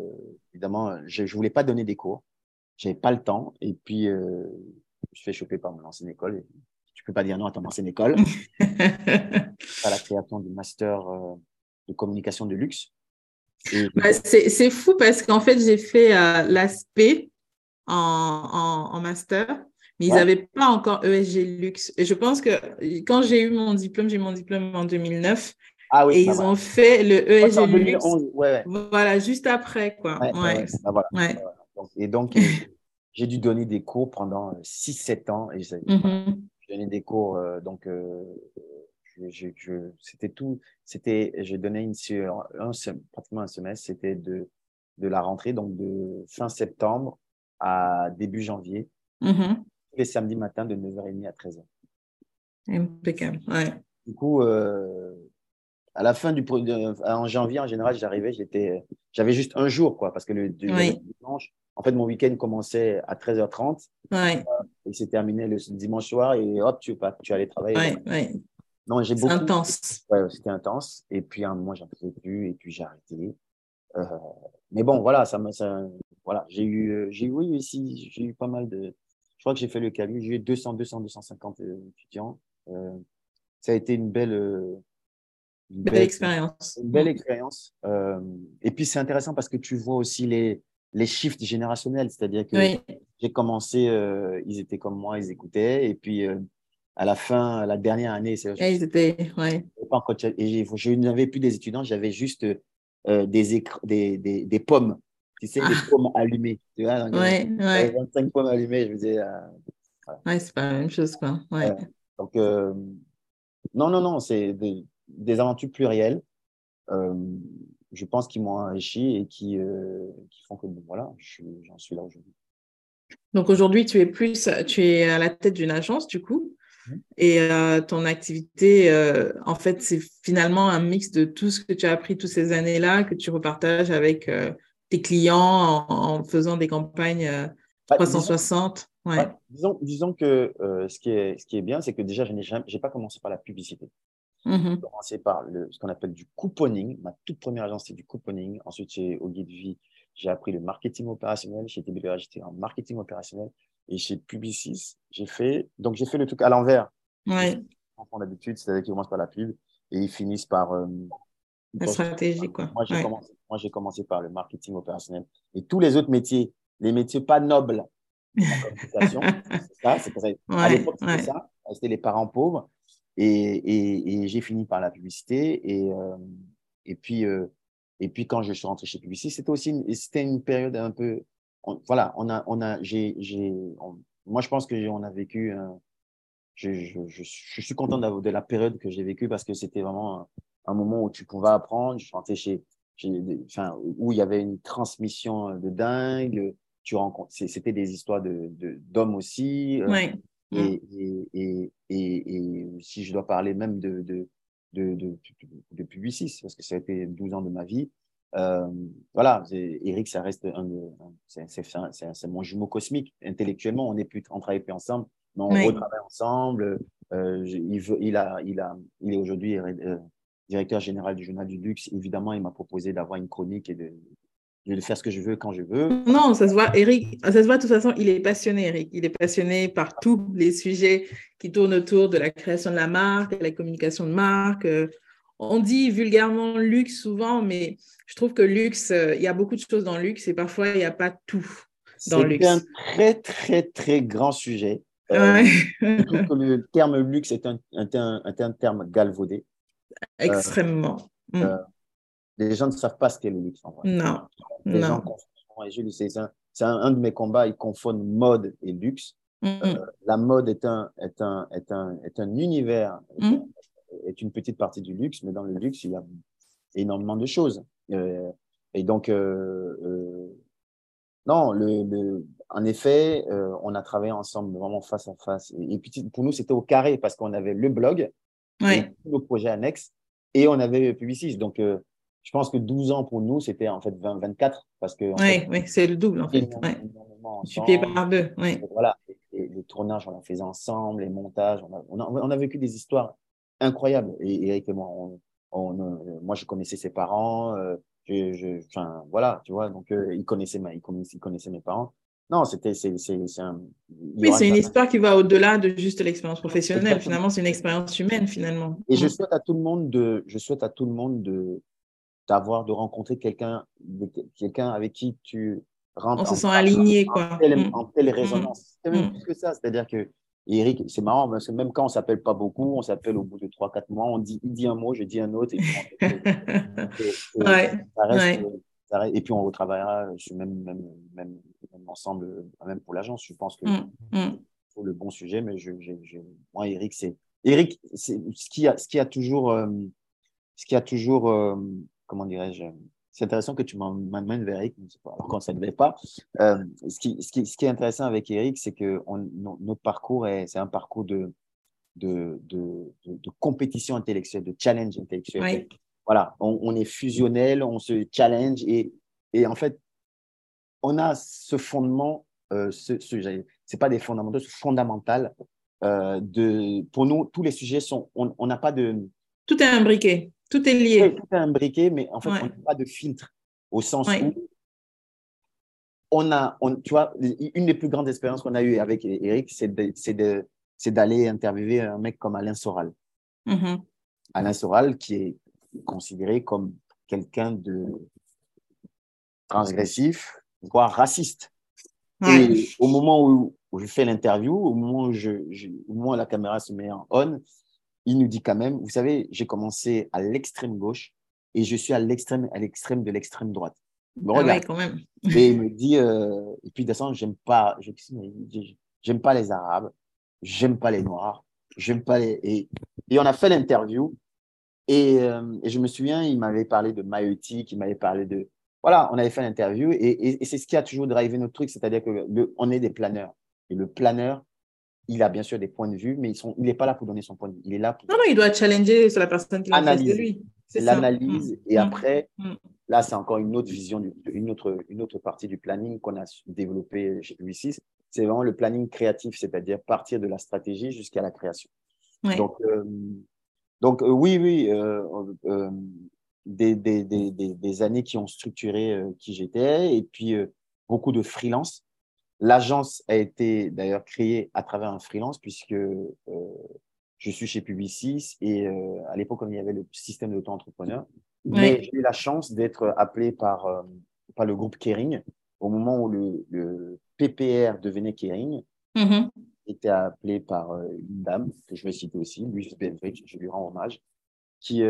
évidemment, je, je voulais pas donner des cours, j'avais pas le temps. Et puis, euh, je me suis fait choper par mon ancienne école. Et tu peux pas dire non à ton ancienne école à la création du master euh, de communication de luxe. Bah, c'est fou parce qu'en fait, j'ai fait euh, l'aspect en, en, en master, mais ils Ouais. n'avaient pas encore ESG Luxe. Et je pense que quand j'ai eu mon diplôme, j'ai eu mon diplôme en 2009, ah oui, et ils ont fait le en ESG Luxe. 2011, ouais, ouais. Voilà, juste après, quoi. Voilà. Donc, et donc, euh, j'ai dû donner des cours pendant 6-7 ans. Et j'ai j'ai donné des cours, euh, donc, euh, c'était tout. C'était, j'ai donné une, sur un, pratiquement un semestre, c'était de, de la rentrée, donc de fin septembre à début janvier, Mhm. tous les samedis matins de 9h30 à 13h. Impeccable. Ouais. Du coup, euh, à la fin du de- en janvier, en général, j'arrivais, j'étais, j'avais juste un jour, quoi, parce que le, le Oui. dimanche, en fait, mon week-end commençait à 13h30 Ouais, et c'est terminé le dimanche soir et hop, tu, pas, tu allais travailler. ouais, ouais. Non, j'ai beaucoup. intense. Ouais, c'était intense. Et puis, à un moment, j'en faisais plus et puis j'ai arrêté. Euh, mais bon, voilà, ça ça, voilà, j'ai eu, euh, j'ai eu, oui, aussi, j'ai eu pas mal de, je crois que j'ai fait le calcul, j'ai eu 200, 200, 250 euh, étudiants. Euh, ça a été une belle, euh, une Belle expérience. une belle expérience. Euh, et puis, c'est intéressant parce que tu vois aussi les, les shifts générationnels. C'est-à-dire que Oui, j'ai commencé, euh, ils étaient comme moi, ils écoutaient. Et puis, euh, à la fin, la dernière année, c'est, ils étaient, ouais. je n'avais plus des étudiants, j'avais juste euh, des, des, des, des pommes. Tu sais, Ah. pommes allumées. Tu vois, donc, Ouais, j'avais ouais. 25 pommes allumées. Je me disais, euh, Ouais, c'est pas la même chose, quoi. Ouais. Ouais. donc, euh, non, non, non, c'est des, des aventures plurielles. Euh, je pense qu'ils m'ont enrichi et qui, euh, qui font que, bon, voilà, j'en suis là aujourd'hui. Donc aujourd'hui, tu es plus, tu es à la tête d'une agence, du coup, Mhm. et euh, ton activité, euh, en fait, c'est finalement un mix de tout ce que tu as appris toutes ces années-là, que tu repartages avec euh, tes clients en, en faisant des campagnes euh, Bah, 360. Ouais. Disons, disons que euh, ce, qui est, ce qui est bien, c'est que déjà, je n'ai pas commencé par la publicité. Mhm. J'ai commencé par le, ce qu'on appelle du couponing. Ma toute première agence, c'est du couponing. Ensuite, chez Au Guide Vie, j'ai appris le marketing opérationnel. Chez TBA, j'étais en marketing opérationnel. Et chez Publicis, j'ai fait, donc j'ai fait le truc à l'envers. Ouais, d'habitude, c'est-à-dire qu'ils commencent par la pub et ils finissent par. euh, la stratégie, quoi. Moi, j'ai Ouais. commencé, commencé par le marketing opérationnel. Et tous les autres métiers, les métiers pas nobles, la ça, c'est ça. à Ouais, l'époque, c'était ouais. ça. C'était les parents pauvres. Et, et, et j'ai fini par la publicité. Et, euh, et, puis, euh, et puis, quand je suis rentré chez Publicis, c'était aussi une, c'était une période un peu. on- voilà, on a, on a, j'ai, moi, je pense que j'ai- on a vécu. un- je, je, je, je suis content d'avoir- de la période que j'ai vécue parce que c'était vraiment un, un moment où tu pouvais apprendre. Je rentré chez, chez enfin, où il y avait une transmission de dingue. Tu rencontres, c'était des histoires de, d'hommes aussi. euh, Ouais. et, et, et, et, et si je dois parler même de, de, de, de, parce que ça a été 12 ans de ma vie. Euh, voilà, Eric, ça reste un, c'est mon jumeau cosmique. Intellectuellement, on n'est plus, on travaille plus ensemble, mais on retravaille ensemble. Euh, il, veut, il, a, il, a, il est aujourd'hui euh, directeur général du journal du luxe. Évidemment, il m'a proposé d'avoir une chronique et de, de faire ce que je veux quand je veux. Non, ça se voit, Eric, ça se voit de toute façon, il est passionné, Eric. Il est passionné par tous les sujets qui tournent autour de la création de la marque, la communication de marque. On dit vulgairement luxe souvent, mais je trouve que luxe, euh, il y a beaucoup de choses dans le luxe et parfois il n'y a pas tout dans luxe. C'est un très, très, très grand sujet. Euh, je trouve que le terme luxe est un, un, terme galvaudé. Extrêmement. Euh, mm les gens ne savent pas ce qu'est le luxe en vrai. Non. Les non. gens confondent, et je le sais, c'est un, de mes combats, ils confondent mode et luxe. Mm-hmm. Euh, la mode est un, est un, est un, est un univers, mm-hmm. est, une petite partie du luxe, mais dans le luxe, il y a énormément de choses. Euh, et donc, euh, non, le, le, en effet, on a travaillé ensemble vraiment face à face. Et, puis, pour nous, c'était au carré parce qu'on avait le blog, ouais. le projet annexe, et on avait Publicis. Donc, je pense que 12 ans pour nous, c'était en fait 20, 24. Parce que, oui, oui c'est le double en fait. Ouais. par deux. Oui. Voilà, et, les tournages, on a fait ensemble, les montages, on a, on a, on a vécu des histoires incroyables. Et Eric et moi, on, euh, moi, je connaissais ses parents. Euh, je, je, enfin, voilà, tu vois, donc euh, il, connaissait ma, il, connaissait, il connaissait mes parents. Non, c'était c'est un. Oui, c'est une histoire qui va au-delà de juste l'expérience professionnelle. Finalement, c'est une expérience humaine finalement. Et je souhaite à tout le monde de, je souhaite à tout le monde de, d'avoir, de rencontrer quelqu'un quelqu'un avec qui tu rentres. On se sent aligné, quoi. En telle, mm. résonance. C'est même mm. plus que ça. C'est-à-dire que Eric, c'est marrant parce que même quand on s'appelle pas beaucoup, on s'appelle au bout de 3-4 mois, on dit, il dit un mot, je dis un autre. Et puis, on, retravaillera même, même, même, ensemble, même pour l'agence. Je pense que mm. c'est le bon sujet, mais je, moi, Eric, c'est. Eric, c'est ce qui a, ce qui a toujours. Euh, ce qui a toujours euh, comment dirais-je, c'est intéressant que tu m'amènes vers Eric, alors qu'on ne devait pas. Euh, ce, qui, ce, qui, ce, qui, est intéressant avec Eric, c'est que on, notre parcours, c'est un parcours de, de, de, de, compétition intellectuelle, de challenge intellectuel. Voilà, on, on, est fusionnel, on se challenge et, et en fait, on a ce fondement, euh, ce, ce c'est pas des fondamentaux, c'est fondamental. Euh, de, pour nous, tous les sujets sont, on n'a pas de. Tout est imbriqué. Tout est lié. tout est imbriqué, mais en fait, on n'a pas de filtre au sens où on a, on, tu vois, une des plus grandes expériences qu'on a eues avec Eric, c'est d'aller interviewer un mec comme Alain Soral. Mm-hmm. Alain Soral, qui est considéré comme quelqu'un de transgressif, voire raciste. Et au moment où, je fais l'interview, au moment où, je, au moment où la caméra se met en on, il nous dit quand même, vous savez, j'ai commencé à l'extrême gauche et je suis à l'extrême, à l'extrême de l'extrême droite. Ah quand même. et il me dit, euh, et puis de toute j'aime pas, j'aime pas les Arabes, j'aime pas les Noirs, j'aime pas les. Et, et, on a fait l'interview et, euh, et, je me souviens, il m'avait parlé de maïotique, il m'avait parlé de. Voilà, on avait fait l'interview et, et c'est ce qui a toujours drivé notre truc, c'est-à-dire que on est des planeurs. Et le planeur, il a bien sûr des points de vue, mais ils sont, il n'est pas là pour donner son point de vue. Il est là pour. Non, non, il doit challenger sur la personne qui l'a face de lui. C'est l'analyse. Et mm. après, mm. là, c'est encore une autre vision, une, autre, une autre partie du planning qu'on a développé chez Publicis. C'est vraiment le planning créatif, c'est-à-dire partir de la stratégie jusqu'à la création. Donc, euh, donc euh, oui, oui, euh, des, des, des, des, années qui ont structuré qui j'étais et puis beaucoup de freelance L'agence a été d'ailleurs créée à travers un freelance puisque euh, je suis chez Publicis et euh, à l'époque, il y avait le système d'auto-entrepreneur. Mais j'ai eu la chance d'être appelé par, euh, par le groupe Kering au moment où le, PPR devenait Kering. Mm-hmm. Était appelé par une dame que je vais citer aussi, Louise Benrich, je lui rends hommage, qui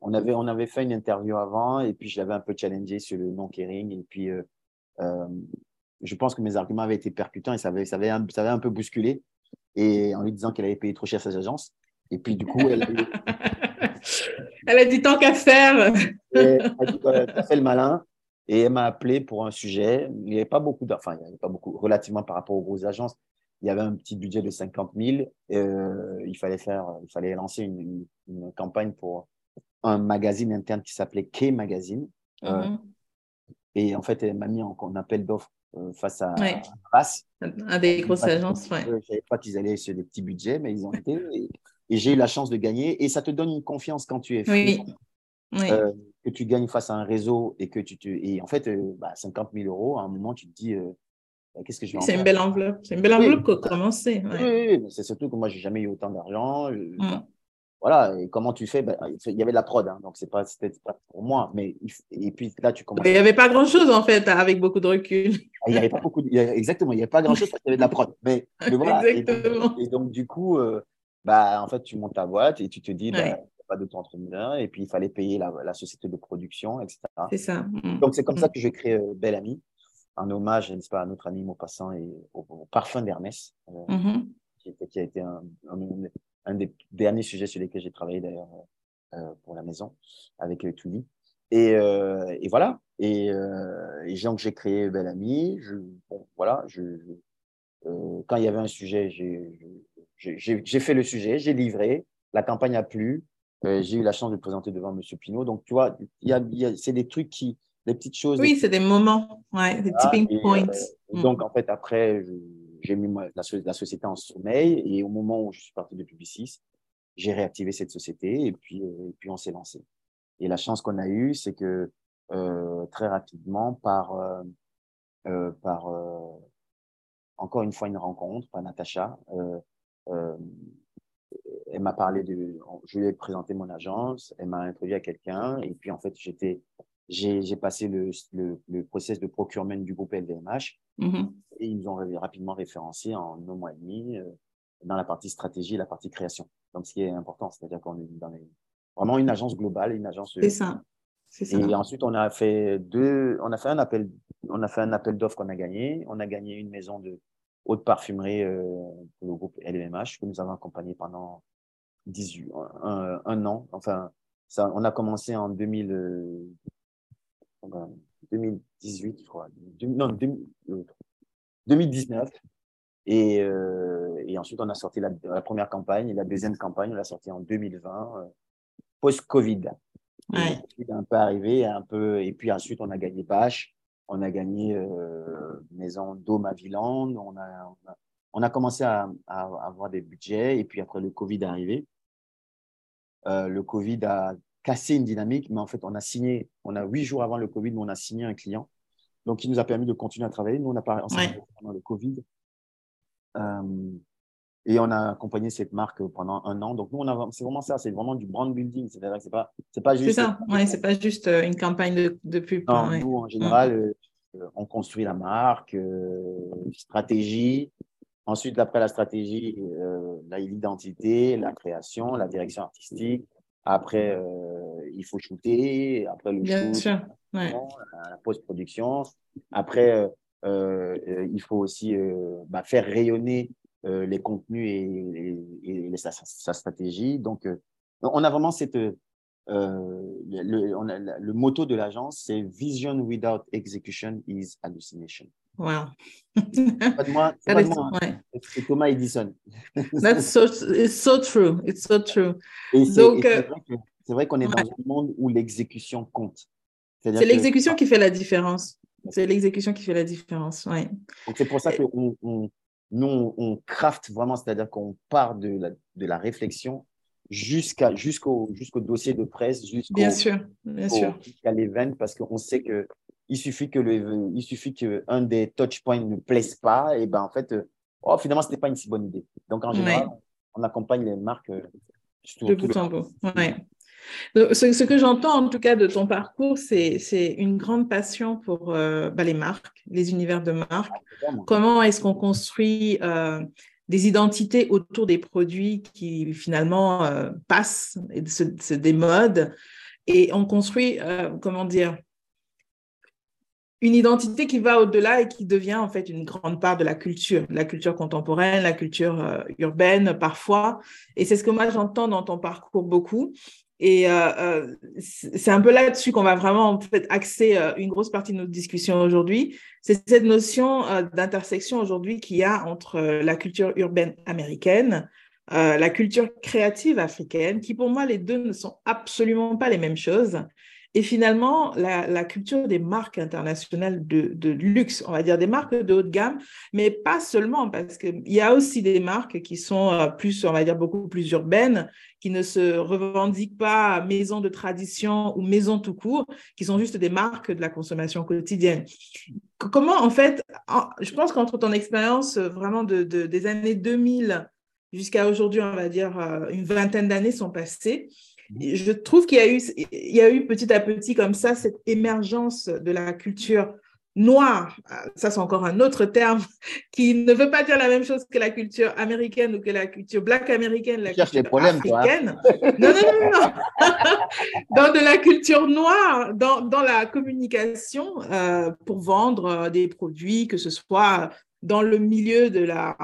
on avait on avait fait une interview avant et puis je l'avais un peu challengé sur le nom Kering et puis je pense que mes arguments avaient été percutants et ça avait, ça avait, un, ça avait un peu bousculé. Et en lui disant qu'elle avait payé trop cher sa agence. Et puis, du coup, elle, elle a dit tant qu'à faire. elle a fait le malin. Et elle m'a appelé pour un sujet. Il n'y avait pas beaucoup, enfin, il n'y avait pas beaucoup, relativement par rapport aux grosses agences. Il y avait un petit budget de 50 000. Euh, il, fallait faire, il fallait lancer une, une, campagne pour un magazine interne qui s'appelait K Magazine. Euh, mhm. et en fait, elle m'a mis en, appel d'offres euh, face à ouais. Des grosses agences, ouais. Je ne savais pas qu'ils allaient sur des petits budgets, mais ils ont été. Et, j'ai eu la chance de gagner. Et ça te donne une confiance quand tu es oui. oui. Euh, que tu gagnes face à un réseau et que tu te. Et en fait, bah, 50 000 euros, à un moment, tu te dis. Bah, qu'est-ce que je vais C'est une belle enveloppe. C'est une belle enveloppe oui. pour commencer. Oui, oui, c'est surtout que moi, je n'ai jamais eu autant d'argent. Mm voilà, et comment tu fais? Ben, Il y avait de la prod, hein, donc c'est pas, c'était pas pour moi. Mais, et puis là, tu commences. Il n'y avait pas grand-chose, en fait, avec beaucoup de recul. Ah, il y avait pas beaucoup, exactement, il n'y avait pas grand-chose parce qu'il y avait de la prod. Mais, voilà, exactement. Et, donc, du coup, euh, bah, en fait, tu montes ta boîte et tu te dis, bah, pas d'auto-entrepreneur, et puis il fallait payer la, la, société de production, etc. C'est ça. Mm. Donc, c'est comme mm. ça que j'ai créé euh, Belle Amie, un hommage, n'est-ce pas, à notre ami Maupassant et au, parfum d'Hermès, euh, mm-hmm. qui, qui, a été un, un un des derniers sujets sur lesquels j'ai travaillé d'ailleurs euh, pour la maison avec euh. Et, euh, et, voilà. Et, euh, et donc j'ai créé Belle Amie. Je, bon, voilà. Je, euh, quand il y avait un sujet, j'ai fait le sujet, j'ai livré. La campagne a plu. Euh, j'ai eu la chance de présenter devant Monsieur Pinault. Donc tu vois, il y a, y a c'est des trucs qui, des petites choses. Oui, c'est des moments, ouais, des tipping points. Mm. Donc en fait après, j'ai mis la, la, société en sommeil et au moment où je suis parti de Publicis, j'ai réactivé cette société et puis, euh, et puis on s'est lancé. Et la chance qu'on a eue, c'est que euh, très rapidement, par, euh, euh par euh, encore une fois une rencontre, par Natacha, euh, elle m'a parlé de, je lui ai présenté mon agence, elle m'a introduit à quelqu'un et puis en fait j'étais j'ai passé le, le, le, process de procurement du groupe LVMH et ils nous ont rapidement référencé en un mois et demi euh, dans la partie stratégie et la partie création. Donc, ce qui est important, c'est-à-dire qu'on est dans les, vraiment une agence globale, une agence. C'est ça. ça. Et ensuite, on a fait deux, on a fait un appel, on a fait un appel d'offres qu'on a gagné. On a gagné une maison de haute parfumerie euh, pour le groupe LVMH que nous avons accompagné pendant 18, un, un an. Enfin, ça, on a commencé en 2000, 2018, je crois. Non, 2019. Et, euh, et ensuite, on a sorti la, la, première campagne. Et la deuxième campagne, on l'a sortie en 2020, euh, post-Covid. Ouais. est un peu arrivé, un peu, et puis ensuite, on a gagné Bâche, on a gagné euh, Maison Dôme à Villande, on a, on a, on a commencé à, à, avoir des budgets, et puis après, le Covid est arrivé. Euh, le Covid a casser une dynamique, mais en fait, on a signé, on a huit jours avant le Covid, on a signé un client, donc il nous a permis de continuer à travailler. Nous, on a parlé ouais. pendant le Covid. Euh, et on a accompagné cette marque pendant un an. Donc, nous, on c'est vraiment ça, c'est vraiment du brand building. C'est-à-dire c'est pas, c'est pas juste. C'est ça, ouais, c'est pas juste euh, une campagne de, de pub. Non, nous, en général, euh, on construit la marque, euh, stratégie. Ensuite, après la stratégie, euh, l'identité, la création, la direction artistique, après, euh, il faut shooter. Après le Bien shoot, sûr. Ouais. la post-production. Après, euh, euh, il faut aussi euh, bah, faire rayonner euh, les contenus et, et, et sa, sa, stratégie. Donc, euh, on a vraiment cette. le, on a, le motto de l'agence, c'est Vision without execution is hallucination. Wow. pas de moi, c'est, pas de moi, hein. c'est Thomas Edison. That's so, it's so true. It's so true. Donc, et c'est, vrai, que, qu'on est ouais. dans un monde où l'exécution compte. C'est, l'exécution qui fait la différence. C'est l'exécution qui fait la différence, ouais. C'est pour ça que on, on, nous, on craft vraiment, c'est-à-dire qu'on part de la, de la réflexion jusqu'à, jusqu'au, jusqu'au dossier de presse, jusqu'au, bien sûr, bien sûr. jusqu'à l'event, parce qu'on sait que il suffit que le, il suffit que un des touch points ne plaise pas, et ben en fait, oh, finalement, ce n'est pas une si bonne idée. Donc en général, ouais. on accompagne les marques euh, de bout en bout. Ouais. Ce, ce, que j'entends en tout cas de ton parcours, c'est une grande passion pour euh, bah, les marques, les univers de marques. Comment est-ce qu'on construit euh, des identités autour des produits qui finalement euh, passent et se, se, démodent? Et on construit, euh, comment dire, une identité qui va au-delà et qui devient en fait une grande part de la culture, la culture contemporaine, la culture urbaine parfois. Et c'est ce que moi j'entends dans ton parcours beaucoup. Et c'est un peu là-dessus qu'on va vraiment en fait, axer une grosse partie de notre discussion aujourd'hui. C'est cette notion d'intersection aujourd'hui qu'il y a entre la culture urbaine américaine, la culture créative africaine, qui pour moi, les deux ne sont absolument pas les mêmes choses. Et finalement, la, culture des marques internationales de, luxe, on va dire des marques de haut de gamme, mais pas seulement, parce qu'il y a aussi des marques qui sont euh, plus, on va dire, beaucoup plus urbaines, qui ne se revendiquent pas maison de tradition ou maison tout court, qui sont juste des marques de la consommation quotidienne. Comment, en fait, je pense qu'entre ton expérience euh, vraiment de, des années 2000 jusqu'à aujourd'hui, on va dire, euh, une vingtaine d'années sont passées je trouve qu'il y a eu, il y a eu petit à petit comme ça cette émergence de la culture noire. Ça, c'est encore un autre terme qui ne veut pas dire la même chose que la culture américaine ou que la culture black américaine, la culture problèmes, hein. africaine. Non, non, non, non. dans de la culture noire, dans, dans la communication euh, pour vendre euh, des produits, que ce soit dans le milieu de la,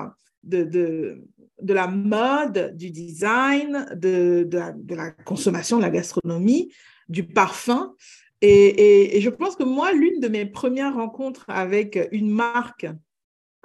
de, de, de la mode, du design, de, de, la, consommation, de la gastronomie, du parfum. Et, et, je pense que moi, l'une de mes premières rencontres avec une marque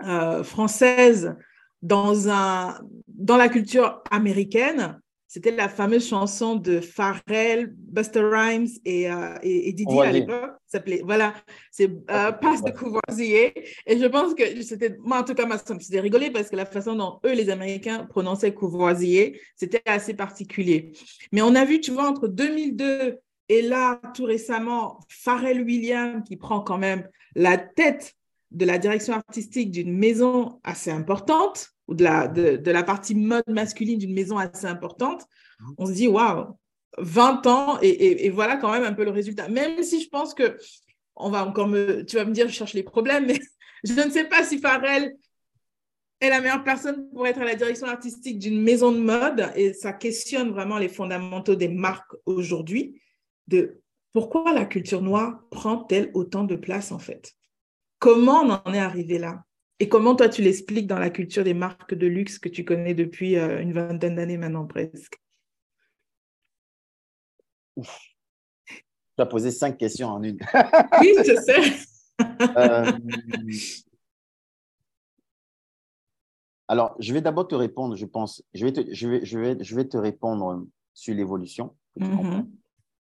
euh, française dans, un, dans la culture américaine, c'était la fameuse chanson de Pharrell, Buster Rhymes et, euh, et, Didi à l'époque. s'appelait, voilà, c'est euh, Passe de Courvoisier. Et je pense que c'était, moi en tout cas, ça me faisait rigoler parce que la façon dont eux, les Américains, prononçaient Courvoisier, c'était assez particulier. Mais on a vu, tu vois, entre 2002 et là, tout récemment, Pharrell Williams qui prend quand même la tête de la direction artistique d'une maison assez importante ou de la, de, la partie mode masculine d'une maison assez importante, mmh. on se dit, waouh, 20 ans et, voilà quand même un peu le résultat. Même si je pense que, on va encore me, tu vas me dire, je cherche les problèmes, mais je ne sais pas si Pharrell est la meilleure personne pour être à la direction artistique d'une maison de mode et ça questionne vraiment les fondamentaux des marques aujourd'hui de pourquoi la culture noire prend-elle autant de place en fait? Comment on en est arrivé là? Et comment toi, tu l'expliques dans la culture des marques de luxe que tu connais depuis euh, une vingtaine d'années maintenant presque? Tu as posé cinq questions en une. oui, je sais. Euh, alors, je vais d'abord te répondre, je pense. Je vais te, je vais, je vais, je vais te répondre sur l'évolution. Mm-hmm.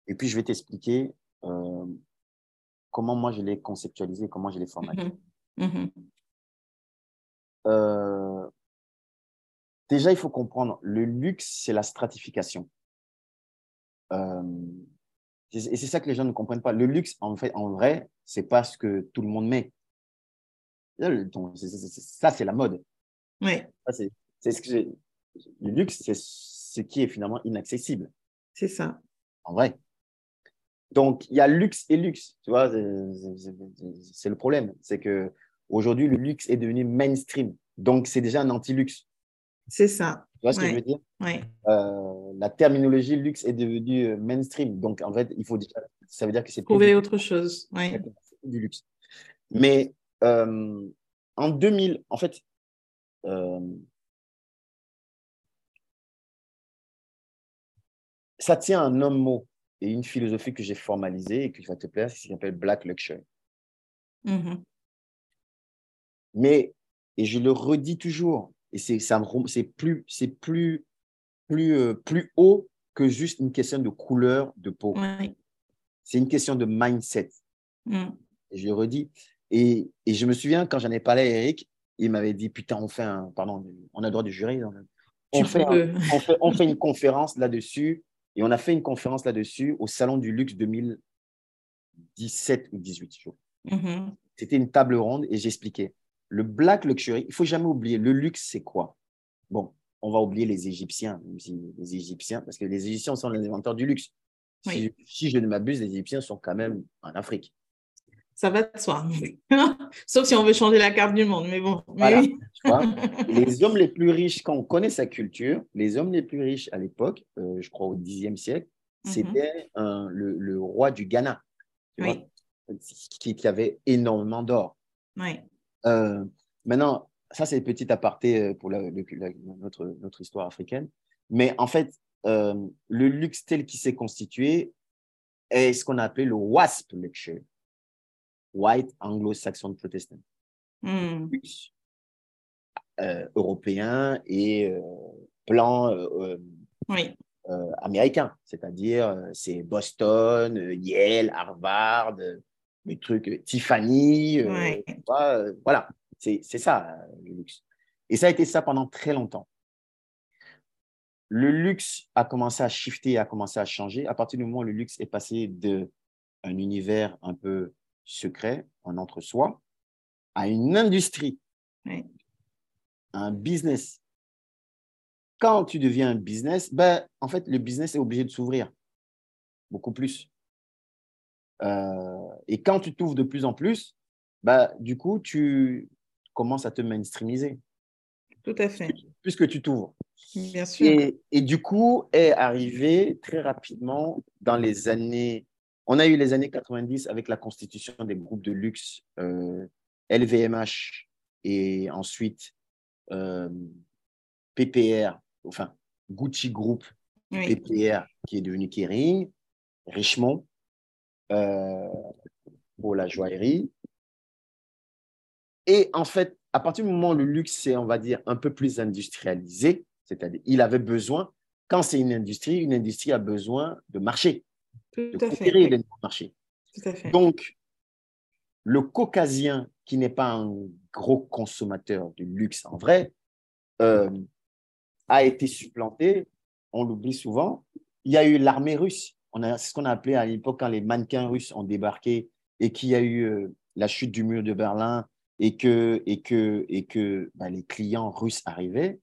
Et puis, je vais t'expliquer euh, comment moi je l'ai conceptualisé, comment je l'ai formalisé. Mm-hmm. Mm-hmm. Euh, déjà, il faut comprendre, le luxe, c'est la stratification. Euh, et c'est ça que les gens ne comprennent pas. Le luxe, en fait, en vrai, c'est pas ce que tout le monde met. Ça, c'est la mode. Oui. c'est ce que le luxe, c'est ce qui est finalement inaccessible. C'est ça. En vrai. Donc, il y a luxe et luxe. Tu vois, c'est le problème. C'est que Aujourd'hui, le luxe est devenu mainstream. Donc, c'est déjà un anti-luxe. C'est ça. Tu vois ce que je veux dire? Oui. Euh, la terminologie luxe est devenue euh, mainstream. Donc, en fait, il faut ça veut dire que c'est trouver autre chose. Oui. Du luxe. Mais euh, en 2000, en fait, ça tient un homme mot et une philosophie que j'ai formalisée et qui va te plaire, c'est ce qui s'appelle Black Luxury. Mm-hmm. Mais, et je le redis toujours, et c'est plus, plus, plus, euh, plus haut que juste une question de couleur de peau. C'est une question de mindset. Mm. Et je le redis. Et, et, je me souviens, quand j'en ai parlé à Eric, il m'avait dit Putain, on fait un. Pardon, on a le droit de jurer. On fait, on, fait, on fait une conférence là-dessus. Et on a fait une conférence là-dessus au Salon du Luxe 2017 ou 18 jours. Mm-hmm. C'était une table ronde et j'expliquais le black luxury, il faut jamais oublier, le luxe, c'est quoi? Bon, on va oublier les Égyptiens, les Égyptiens, parce que les Égyptiens sont les inventeurs du luxe. Si, je ne m'abuse, les Égyptiens sont quand même en Afrique. Ça va de soi. Sauf si on veut changer la carte du monde, mais bon. les hommes les plus riches, quand on connaît sa culture, les hommes les plus riches à l'époque, euh, je crois au Xe siècle, mhm. c'était le, roi du Ghana, qui, qui, avait énormément d'or. Oui. Euh, maintenant, ça, c'est petit aparté euh, pour notre, notre histoire africaine. Mais en fait, euh, le luxe tel qu'il s'est constitué est ce qu'on a appelé le WASP Luxury, White Anglo-Saxon Protestant. Luxe euh, européen et plan Oui. américain, c'est-à-dire c'est Boston, Yale, Harvard, les trucs euh, Tiffany, euh, Ouais. tu vois, euh, voilà, c'est ça le luxe. Et ça a été ça pendant très longtemps. Le luxe a commencé à shifter, a commencé à changer. À partir du moment où le luxe est passé d'un univers un peu secret, en entre-soi, à une industrie, un business. Quand tu deviens un business, ben, en fait, le business est obligé de s'ouvrir beaucoup plus. Euh, et quand tu t'ouvres de plus en plus, ben, du coup, tu commences à te mainstreamiser, Tout à fait. puisque tu t'ouvres. Bien sûr. Et, et du coup, est arrivé très rapidement dans les années. On a eu les années 90 avec la constitution des groupes de luxe euh, LVMH et ensuite euh, PPR, enfin Gucci Group, Oui. PPR qui est devenu Kering, Richemont euh, pour la joaillerie. Et en fait, à partir du moment où le luxe est, on va dire, un peu plus industrialisé, c'est-à-dire il avait besoin, quand c'est une industrie, une industrie a besoin de marché, de Tout à fait. nouveaux marchés. Tout à fait. Donc, le caucasien, qui n'est pas un gros consommateur de luxe en vrai, euh, a été supplanté, on l'oublie souvent. Il y a eu l'armée russe. On a, c'est ce qu'on a appelé à l'époque quand les mannequins russes ont débarqué et qu'il y a eu euh, la chute du mur de Berlin et que, et que, et que bah, les clients russes arrivaient.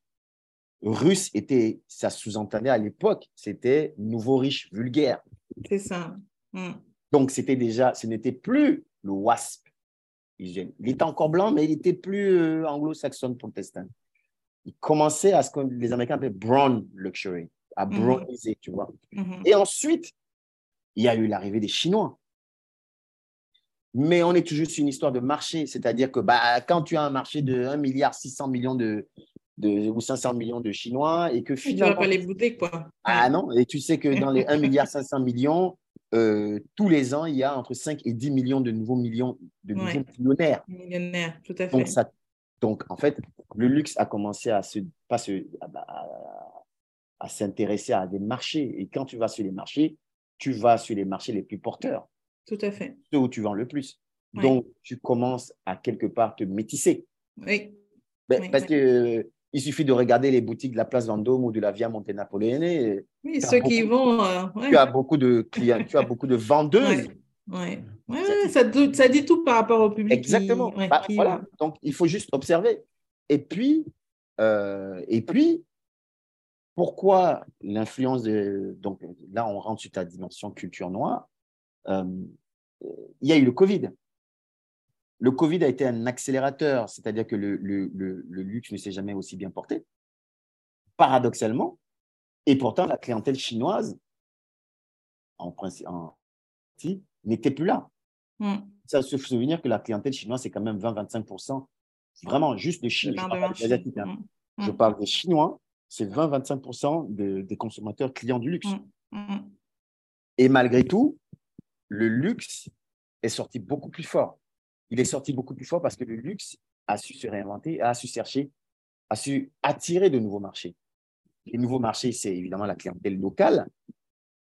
Russe était, ça sous-entendait à l'époque, c'était nouveau riche vulgaire. C'est ça. Hmm. Donc, c'était déjà, ce n'était plus le WASP. Il était encore blanc, mais il n'était plus euh, anglo-saxon protestant. Il commençait à ce que les Américains appellent brown luxury, à Mhm. browniser, tu vois. Mhm. Et ensuite, il y a eu l'arrivée des Chinois. Mais on est toujours sur une histoire de marché, c'est-à-dire que bah, quand tu as un marché de 1 milliard 600 millions de, de, ou 500 millions de Chinois et que Et tu vas finalement, pas les bouder, quoi. ah non, et tu sais que dans les 1 milliard 500 millions, euh, tous les ans, il y a entre 5 et 10 millions de nouveaux millions de nouveaux Ouais. millionnaires. Millionnaire, tout à fait. Donc, ça, donc, en fait, le luxe a commencé à se, pas se, à, à- à s'intéresser à des marchés. Et quand tu vas sur les marchés, tu vas sur les marchés les plus porteurs, Tout à fait. ceux où tu vends le plus. Donc, tu commences à quelque part te métisser. Oui. Ben, Oui, parce oui. que euh, il suffit de regarder les boutiques de la place Vendôme ou de la Via Monte Oui, ceux qui beaucoup- vont. euh, ouais. Tu as beaucoup de clients, tu as beaucoup de vendeuses. Ouais. Ouais, ouais, ça, dit tout par rapport au public. qui- Exactement. Bah, qui voilà. va. Donc, il faut juste observer. Et puis, euh, et puis pourquoi l'influence de. Donc, là, on rentre sur ta dimension culture noire. Euh, il y a eu le Covid. Le Covid a été un accélérateur, c'est-à-dire que le, le- le- le luxe ne s'est jamais aussi bien porté, paradoxalement. Et pourtant, la clientèle chinoise, en principe, en- n'était plus là Hmm. ça se souvenir que la clientèle chinoise, c'est quand même 20-25%. Vraiment, juste de Chine. Je parle des. Asiatiques, hein. Hmm. Je Mm. parle des Chinois. C'est 20-25% de- des consommateurs clients du luxe. Mm. Mm. Et malgré tout, le luxe est sorti beaucoup plus fort. Il est sorti beaucoup plus fort parce que le luxe a su se réinventer, a su chercher, a su attirer de nouveaux marchés. Les nouveaux marchés, c'est évidemment la clientèle locale,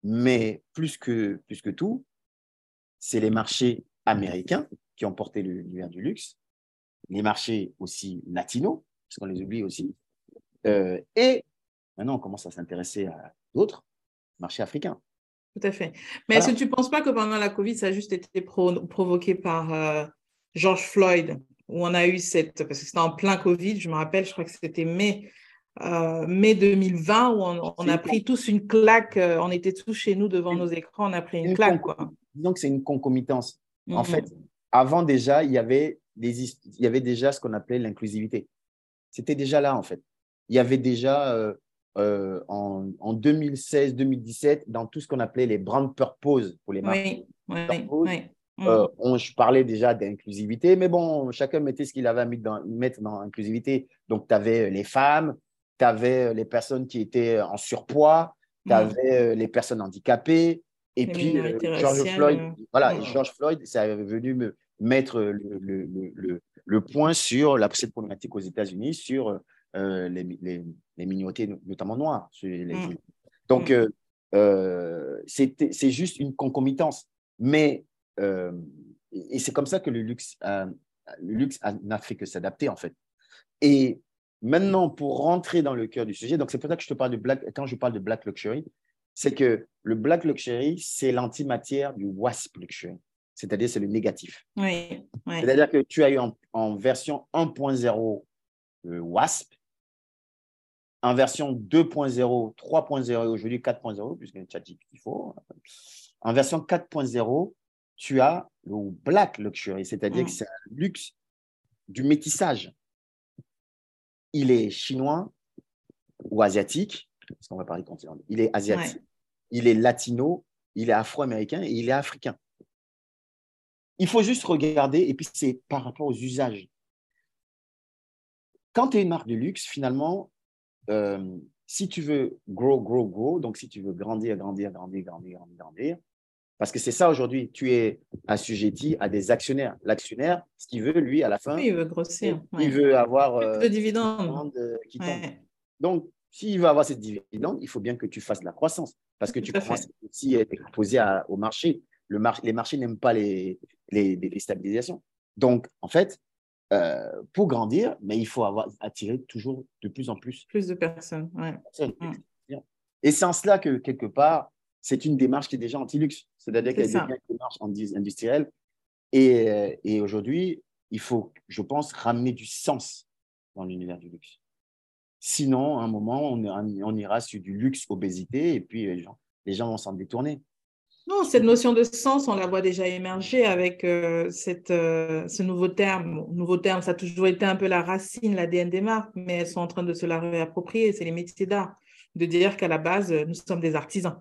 mais plus que, plus que tout, c'est les marchés américains qui ont porté le- l'univers du luxe, les marchés aussi latinos, parce qu'on les oublie aussi, Euh, et maintenant on commence à s'intéresser à d'autres marchés africains. Tout à fait. Mais Voilà. est-ce que tu ne penses pas que pendant la Covid, ça a juste été pro- provoqué par euh, George Floyd, où on a eu cette. Parce que c'était en plein Covid, je me rappelle, je crois que c'était mai, euh, mai 2020, où on, on a pris tous une claque. euh, on était tous chez nous devant nos écrans, on a pris une Une claque, quoi. Disons que c'est une concomitance. En Mhm. fait, avant déjà, il y avait, des, il y avait déjà ce qu'on appelait l'inclusivité. C'était déjà là, en fait. Il y avait déjà euh, euh, en, en 2016-2017, dans tout ce qu'on appelait les brand purposes pour les marques. Oui, oui, Purpose. oui. Mm. Euh, on, je parlais déjà d'inclusivité, mais bon, chacun mettait ce qu'il avait à mettre dans, mettre dans l'inclusivité. Donc, tu avais les femmes, tu avais les personnes qui étaient en surpoids, tu avais les personnes handicapées, et puis George Floyd, voilà, George Floyd, ça est venu me mettre le, le, le, le point sur la, cette problématique aux États-Unis, sur les, les, les, minorités, notamment noires. Mm. Donc, euh, c'est juste une concomitance. Mais, et c'est comme ça que le luxe, le luxe n'a fait que s'adapter, en fait. Et maintenant, pour rentrer dans le cœur du sujet, donc c'est pour ça que je te parle de black, quand je parle de black luxury, c'est que le black luxury, c'est l'antimatière du wasp luxury, c'est-à-dire c'est le négatif. Oui, C'est-à-dire que tu as eu en, version 1.0 le wasp, en version 2.0, 3.0 et aujourd'hui 4.0, puisque le chat il faut. En version 4.0, tu as le black luxury, c'est-à-dire que mm. c'est un luxe du métissage il est chinois ou asiatique, parce qu'on va parler continent, il est asiatique, il est latino, il est afro-américain et il est africain. Il faut juste regarder, et puis c'est par rapport aux usages. Quand tu es une marque de luxe, finalement, euh, si tu veux grow, grow, grow, donc si tu veux grandir, grandir, grandir, grandir, grandir, grandir, parce que c'est ça aujourd'hui, tu es assujetti à des actionnaires. L'actionnaire, ce qu'il veut, lui, à la fin, il veut grossir. Il veut avoir euh, le dividende qui tombe. Donc, s'il veut avoir cette dividende, il faut bien que tu fasses de la croissance parce que tu commences aussi à être exposé au marché. Le les marchés n'aiment pas les, les, les, stabilisations. Donc, en fait, euh, pour grandir, mais il faut avoir attiré toujours de plus en plus. Plus de personnes. Ouais. Et c'est en cela que, quelque part, c'est une démarche qui est déjà anti-luxe. C'est-à-dire qu'il y a une démarche industrielle. Et, euh, et aujourd'hui, il faut, je pense, ramener du sens dans l'univers du luxe. Sinon, à un moment, on, on ira sur du luxe obésité et puis les gens, les gens vont s'en détourner. Non, cette notion de sens, on la voit déjà émerger avec euh, cette, euh, ce nouveau terme. nouveau terme, ça a toujours été un peu la racine, l'ADN des marques, mais elles sont en train de se la réapproprier. C'est les métiers d'art. De dire qu'à la base, nous sommes des artisans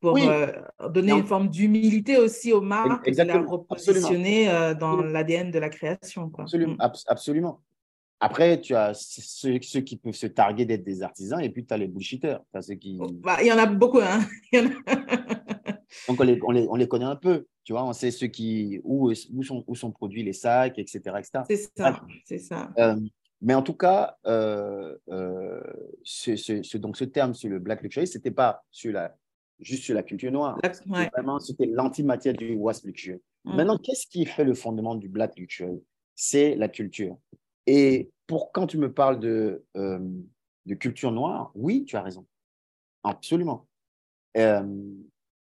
pour euh, donner une forme d'humilité aussi aux marques et la repositionner euh, dans l'ADN de la création. Absolument, mm. absolument. Après, tu as ceux, qui peuvent se targuer d'être des artisans et puis tu as les bullshitters. Qui... Oh, bah, il y en a beaucoup. Hein Donc, on les, on, les, on les, connaît un peu. Tu vois, on sait ceux qui, où, où, sont, où sont produits les sacs, etc. C'est ça. c'est ça. Euh, mais en tout cas, ce, ce, donc ce terme sur le black luxury, ce n'était pas sur la, juste sur la culture noire. Vraiment, c'était l'antimatière du wasp luxury. Mm. Maintenant, qu'est-ce qui fait le fondement du black luxury? C'est la culture. Et pour quand tu me parles de, euh, de culture noire, oui, tu as raison. Absolument. Euh,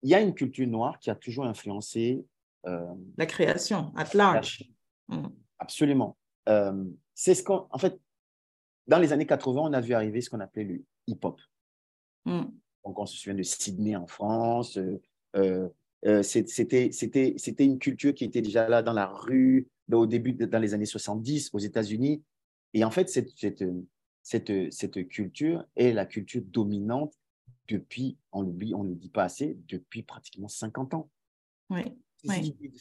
il y a une culture noire qui a toujours influencé euh, la création, at large. Mm. Absolument. c'est ce qu'en en fait, dans les années 80, on a vu arriver ce qu'on appelait le hip-hop. Mm. Donc, on se souvient de Sydney en France. Euh, euh, euh C'était une culture qui était déjà là dans la rue au début, dans les années 70 aux États-Unis. Et en fait, cette, cette, cette, cette, culture est la culture dominante depuis, on l'oublie, on ne le dit pas assez, depuis pratiquement 50 ans. Oui.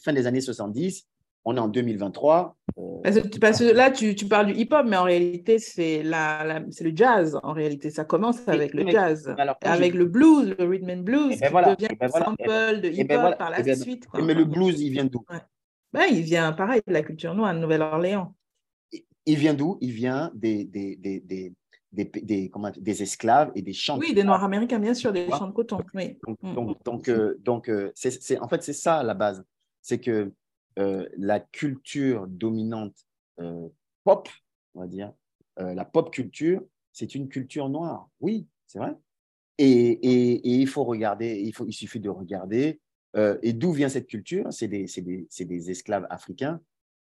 Fin des années 70, on est en 2023. Euh, parce que, là, tu, tu, parles du hip-hop, mais en réalité, c'est la, c'est le jazz. En réalité, ça commence avec le jazz, avec le blues, le rhythm and blues, ben qui devient un sample de ben hip-hop par la suite. Mais le blues, il vient d'où? Ben, Il vient, pareil, de la culture noire de Nouvelle-Orléans. Il vient d'où? Il vient des, des, des, des des, des, comment, des, esclaves et des champs. Oui, des Noirs américains, bien sûr, des champs de coton. Oui. Donc, donc, donc, euh, donc euh, en fait, c'est ça la base. C'est que euh, la culture dominante euh, pop, on va dire, la pop culture, c'est une culture noire. Oui, c'est vrai. Et, et, il faut regarder, il, faut, il suffit de regarder. et d'où vient cette culture? C'est des, des, des, esclaves africains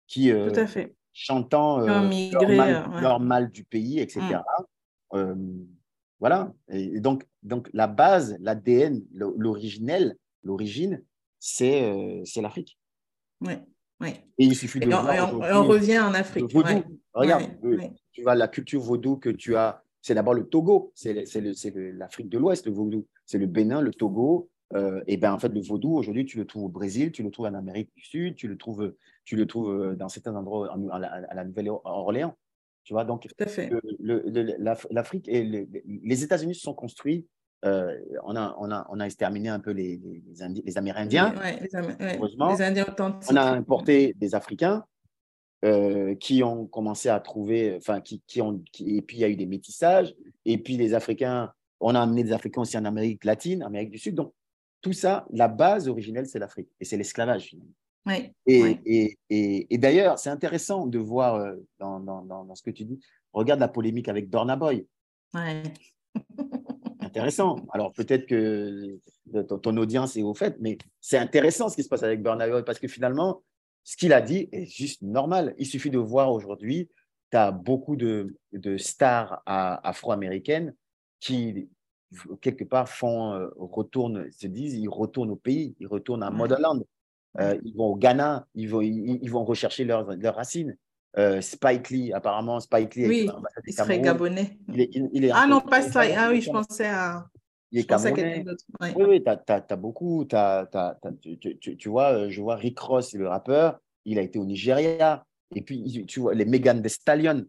qui, Tout à fait. chantant leur, mal, du pays, etc. Mm. Voilà. Et donc, donc, la base, l'ADN, l'originel, l'origine, c'est l'Afrique. Oui. Ouais. Et il suffit de. on, revient en Afrique. Regarde, tu vois, la culture vaudou que tu as, c'est d'abord le Togo, c'est l'Afrique de l'Ouest, le vaudou. C'est le Bénin, le Togo. Euh, et ben en fait, le vaudou, aujourd'hui, tu le trouves au Brésil, tu le trouves en Amérique du Sud, tu le trouves, tu le trouves euh, dans certains endroits à la, Nouvelle-Orléans. Tu vois, donc, l'Afrique et les États-Unis se sont construits euh, on, a, on, a, on a exterminé un peu les, les, les Amérindiens. les, Indiens authentiques. On a importé des Africains euh, qui ont commencé à trouver, enfin, qui, qui ont, et puis il y a eu des métissages, et puis les Africains, on a amené des Africains aussi en Amérique latine, Amérique du Sud. Donc, tout ça, la base originelle, c'est l'Afrique, et c'est l'esclavage finalement. Et, et, et, d'ailleurs, c'est intéressant de voir euh, dans, dans, dans, ce que tu dis. Regarde la polémique avec Dorna Boy. Ouais. intéressant. Alors peut-être que ton, audience est au fait, mais c'est intéressant ce qui se passe avec Burna Boy parce que finalement, ce qu'il a dit est juste normal. Il suffit de voir aujourd'hui, tu as beaucoup de, de stars afro-américaines qui, quelque part, font, euh, retournent, se disent, ils retournent au pays, ils retournent à Motherland, euh, ils vont au Ghana, ils vont, ils, vont rechercher leurs, leurs racines. Euh, Spike Lee, apparemment, Spike Lee. Oui, il serait gabonais. Il est, ah non, pas ça. Ah oui, je pensais à. Il est camerounais. Oui, oui, tu as, beaucoup. tu, tu, vois, je vois Rick Ross, le rappeur, il a été au Nigeria. Et puis, tu vois, les Megan Thee Stallion.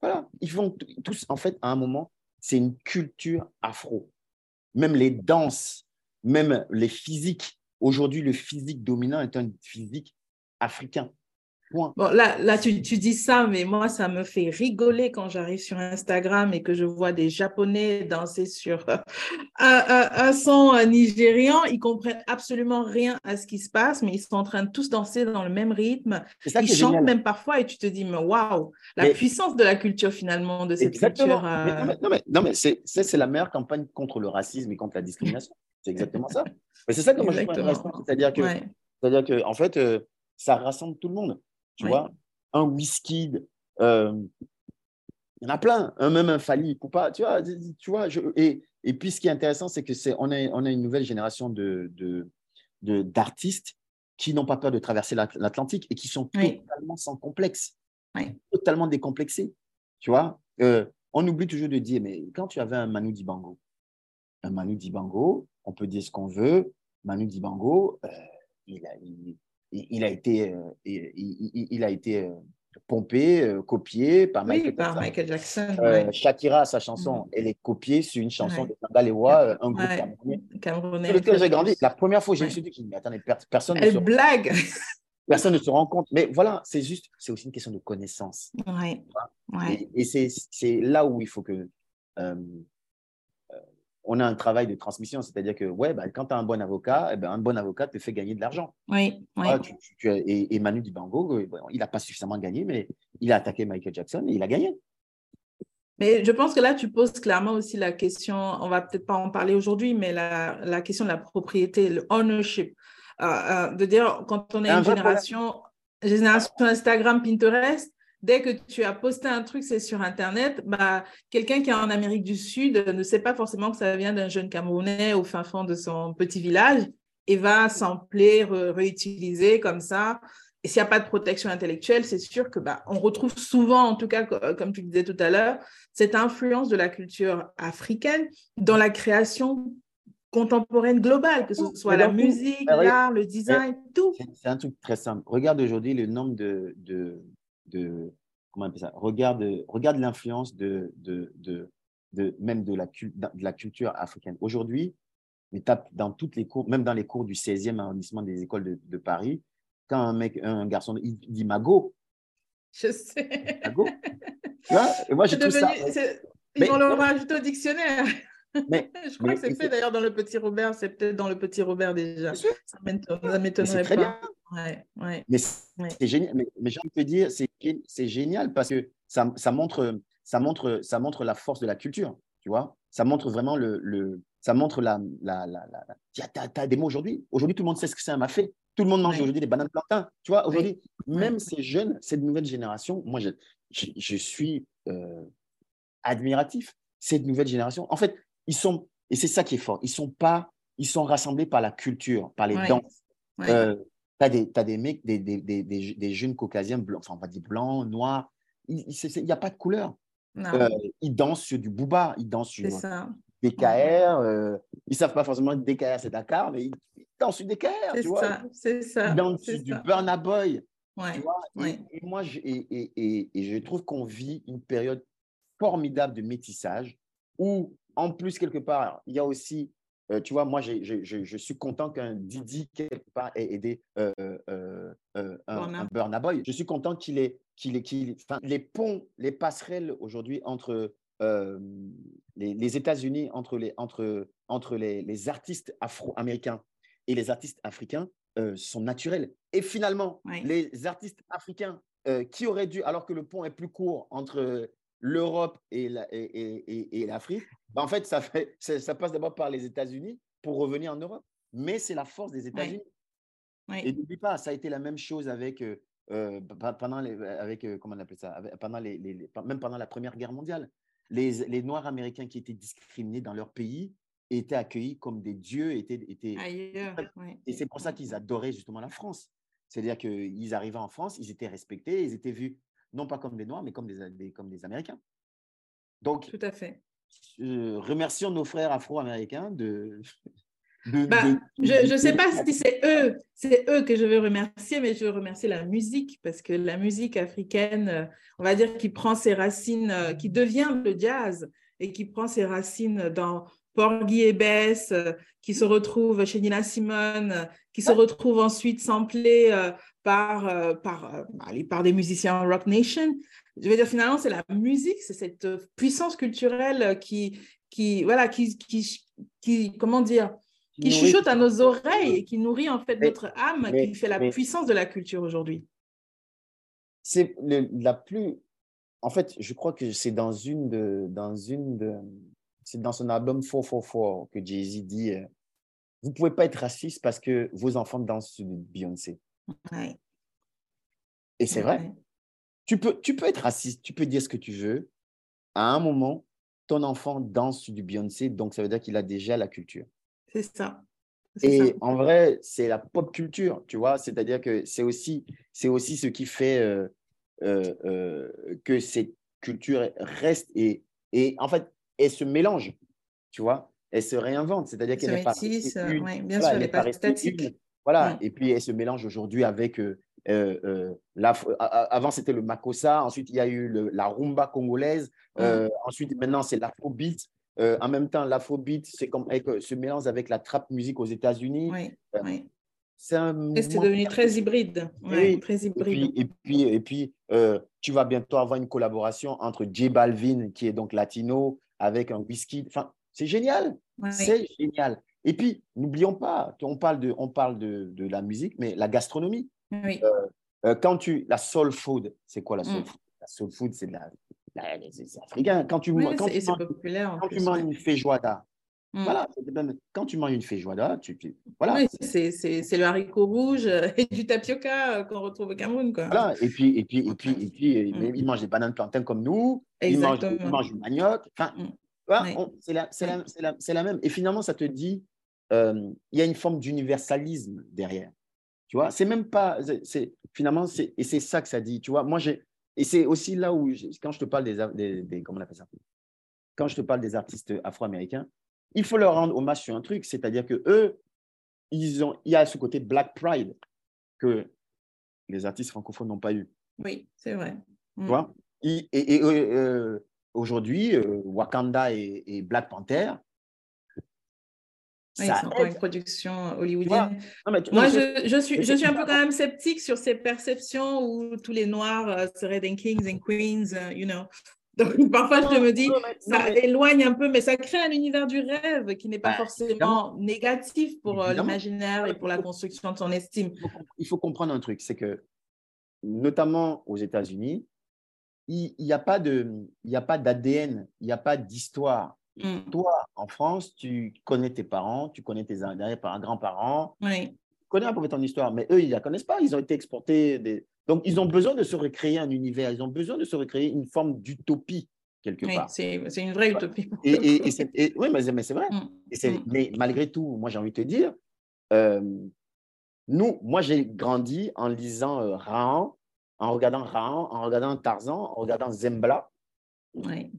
Voilà, ils vont tous, en fait, à un moment, c'est une culture afro. Même les danses, même les physiques. Aujourd'hui, le physique dominant est un physique africain. Bon, là, là tu, tu, dis ça, mais moi, ça me fait rigoler quand j'arrive sur Instagram et que je vois des Japonais danser sur un, un, son nigérian. Ils comprennent absolument rien à ce qui se passe, mais ils sont en train de tous danser dans le même rythme. ils chantent même parfois et tu te dis, mais waouh, la puissance de la culture finalement, de cette culture. Euh, non, mais, non, mais, c'est, c'est la meilleure campagne contre le racisme et contre la discrimination. c'est exactement ça. Mais c'est ça que moi je trouve C'est-à-dire que, c'est-à-dire que, en fait, euh, ça rassemble tout le monde. Tu vois, un whisky, euh, il y en a plein, un, même un Fali, pas, tu vois, tu vois je, et, et puis ce qui est intéressant, c'est que c'est on a, on a une nouvelle génération de, de, d'artistes qui n'ont pas peur de traverser l'Atlantique et qui sont totalement sans complexe, totalement décomplexés. Tu vois, euh, on oublie toujours de dire, mais quand tu avais un Manu Dibango, un Manu Dibango, on peut dire ce qu'on veut, Manu Dibango, euh, il, a, il, il, a été, euh, il, a été euh, pompé, euh, copié par, Michael, Jackson. Shakira, sa chanson, mm. elle est copiée sur une chanson de Sangalewa, un groupe camerounais. camerounais lequel j'ai grandi. La première fois, je me suis dit, mais attendez, personne elle ne se blague. Personne ne se rend compte. Mais voilà, c'est juste, c'est aussi une question de connaissance. Ouais. Et, et c'est là où il faut que on a un travail de transmission, c'est-à-dire que ouais, bah, quand tu as un bon avocat, eh ben, un bon avocat te fait gagner de l'argent. Oui, et, Manu Dibango, euh, il n'a pas suffisamment gagné, mais il a attaqué Michael Jackson et il a gagné. Mais je pense que là, tu poses clairement aussi la question, on va peut-être pas en parler aujourd'hui, mais la, question de la propriété, le ownership. Euh, euh, de dire, quand on est une génération, génération Instagram, Pinterest, dès que tu as posté un truc, c'est sur Internet, bah, quelqu'un qui est en Amérique du Sud ne sait pas forcément que ça vient d'un jeune Camerounais au fin fond de son petit village et va sampler, réutiliser comme ça. Et s'il n'y a pas de protection intellectuelle, c'est sûr que bah, on retrouve souvent, en tout cas, comme tu disais tout à l'heure, cette influence de la culture africaine dans la création contemporaine globale, que ce soit la musique, l'art, le design, tout. C'est un truc très simple. Regarde aujourd'hui le nombre de, de comment on ça Regarde, regarde l'influence de, de, de, de, même de la, de la culture africaine. Aujourd'hui, dans toutes les cours, même dans les cours du 16e arrondissement des écoles de, Paris, quand un mec, un garçon, il dit Mago. Je sais. Mago. et moi, je trouve ça. Ils vont le rajouter au dictionnaire. Mais, je crois que c'est fait d'ailleurs dans le petit Robert, c'est peut-être dans le petit Robert déjà. Ça m'étonnerait pas. Bien. Ouais, ouais, mais c'est génial. Mais, j'ai envie de te dire, c'est génial parce que ça, ça, montre, ça, montre, ça montre la force de la culture, tu vois? Ça montre vraiment le, le ça montre la, la, la, la... Tu as, des mots aujourd'hui. Aujourd'hui, tout le monde sait ce que c'est un mafé. Tout le monde mange aujourd'hui des bananes plantains. Tu vois, aujourd'hui, même ces jeunes, cette nouvelle génération, moi, je, je, suis euh, admiratif. Cette nouvelle génération, en fait, ils sont, et c'est ça qui est fort, ils sont pas, ils sont rassemblés par la culture, par les danses. Euh, tu as, des, as des mecs, des, des, des, des, jeunes caucasiens, blancs, enfin, on va dire blancs, noirs, il n'y a pas de couleur. Euh, ils dansent sur du booba, ils dansent sur DKR. Euh, ils ne savent pas forcément que DKR, c'est Dakar, mais ils, dansent sur DKR. C'est ça, c'est ça. Ils dansent sur du Burna Boy. tu vois et, moi, je, et, et, et, je trouve qu'on vit une période formidable de métissage où en plus, quelque part, il y a aussi, euh, tu vois, moi, je, je, suis content qu'un Didi, quelque part, ait aidé euh, euh, un, Burna Boy. Je suis content qu'il ait, qu'il ait, qu'il, les ponts, les passerelles aujourd'hui entre les, les États-Unis, entre les, entre, entre les, les artistes afro-américains et les artistes africains sont naturels. Et finalement, les artistes africains qui auraient dû, alors que le pont est plus court entre l'Europe et l'Afrique, bah, en fait ça, fait, ça passe d'abord par les États-Unis pour revenir en Europe. Mais c'est la force des États-Unis. Et n'oublie pas, ça a été la même chose avec, pendant les, avec comment on appelle ça, pendant les, même pendant la Première Guerre mondiale. Les, les, Noirs américains qui étaient discriminés dans leur pays étaient accueillis comme des dieux. Étaient, étaient... Et c'est pour ça qu'ils adoraient justement la France. C'est-à-dire qu'ils arrivaient en France, ils étaient respectés, ils étaient vus non pas comme des Noirs, mais comme des, comme des Américains. Donc, Tout à fait. remercions nos frères afro-américains de, bah, je ne sais pas si c'est eux, c'est eux que je veux remercier, mais je veux remercier la musique parce que la musique africaine, on va dire, qui prend ses racines, qui devient le jazz et qui prend ses racines dans Porgy et Bess, qui se retrouve chez Nina Simone, qui se retrouve ensuite samplé euh, par, euh, par, euh, par des musiciens Rock Nation. Je veux dire, finalement, c'est la musique, c'est cette puissance culturelle qui, qui voilà, qui, qui, qui comment dire, qui chuchote à nos oreilles et qui nourrit en fait notre âme, qui fait la puissance de la culture aujourd'hui. C'est la plus. En fait, je crois que c'est dans une de, dans une de, c'est dans son album 444 que Jay-Z dit euh, Vous ne pouvez pas être raciste parce que vos enfants dansent sur Beyoncé. Et c'est vrai. Tu peux, tu peux être raciste, tu peux dire ce que tu veux. À un moment, ton enfant danse du Beyoncé, donc ça veut dire qu'il a déjà la culture. C'est ça. Et en vrai, c'est la pop culture, tu vois. C'est-à-dire que c'est aussi, c'est aussi ce qui fait euh, euh, que cette culture reste et, et en fait, elle se mélange, tu vois. Elle se réinvente, c'est-à-dire qu'elle n'est pas oui, bien sûr, elle n'est pas statique. Voilà, et puis elle se mélange aujourd'hui avec euh, euh, euh avant c'était le makossa, ensuite il y a eu la rumba congolaise, euh, ensuite maintenant c'est l'afrobeat. en même temps, l'afrobeat, se mélange avec la trap musique aux États-Unis. Oui, C'est devenu très hybride. Oui, très hybride. Et puis, et puis, tu vas bientôt avoir une collaboration entre J Balvin, qui est donc latino, avec un whisky. Enfin, c'est génial. C'est génial. Et puis, n'oublions pas, on parle, de, on parle de, de, la musique, mais la gastronomie. Oui. Euh, euh, quand tu, la soul food, c'est quoi la soul mm. food? La soul food, c'est la, africain. Quand tu, oui, quand tu manges, populaire, quand tu manges une feijoada, mm. voilà, quand tu manges une feijoada, tu, tu voilà. Oui, c'est le haricot rouge et du tapioca qu'on retrouve au Cameroun, quoi. Voilà, et puis, et puis, et puis, et puis, mm. ils mangent des bananes plantains comme nous, Exactement. ils mangent, du manioc. Enfin, c'est la, la, la, même. Et finalement, ça te dit, euh, il y a une forme d'universalisme derrière. Tu vois, c'est même pas, c'est finalement, c'est et c'est ça que ça dit. Tu vois, moi j'ai, et c'est aussi là où quand je te parle des, des, comment on appelle ça, quand je te parle des artistes afro-américains, il faut leur rendre hommage sur un truc, c'est-à-dire que eux, ils ont, il y a ce côté Black Pride que les artistes francophones n'ont pas eu. Oui, c'est vrai. Tu vois, et, et, euh, aujourd'hui, euh, Wakanda et, Black Panther, oui, c'est encore une production hollywoodienne. Moi, je, je, suis, je suis un peu quand même sceptique sur ces perceptions où tous les Noirs euh, seraient des kings and queens, uh, you know. Donc, parfois, je me dis, ça éloigne un peu, mais ça crée un univers du rêve qui n'est pas bah, forcément négatif pour euh, l'imaginaire et pour la construction de son estime. Il faut comprendre un truc, c'est que, notamment aux États-Unis, il n'y a pas d'ADN, il n'y a pas d'histoire. Mm. Toi, en France, tu connais tes parents, tu connais tes grands-parents, oui. tu connais un peu ton histoire, mais eux, ils ne la connaissent pas. Ils ont été exportés. Des... Donc, ils ont besoin de se recréer un univers, ils ont besoin de se recréer une forme d'utopie, quelque oui, part. C'est une vraie utopie. Et, et, oui, mais, c'est vrai. Mm. Mm. Mais malgré tout, moi, j'ai envie de te dire, euh, nous, moi, j'ai grandi en lisant euh, Rahan, en regardant Rahan, en regardant Tarzan, en regardant Zembla. Oui.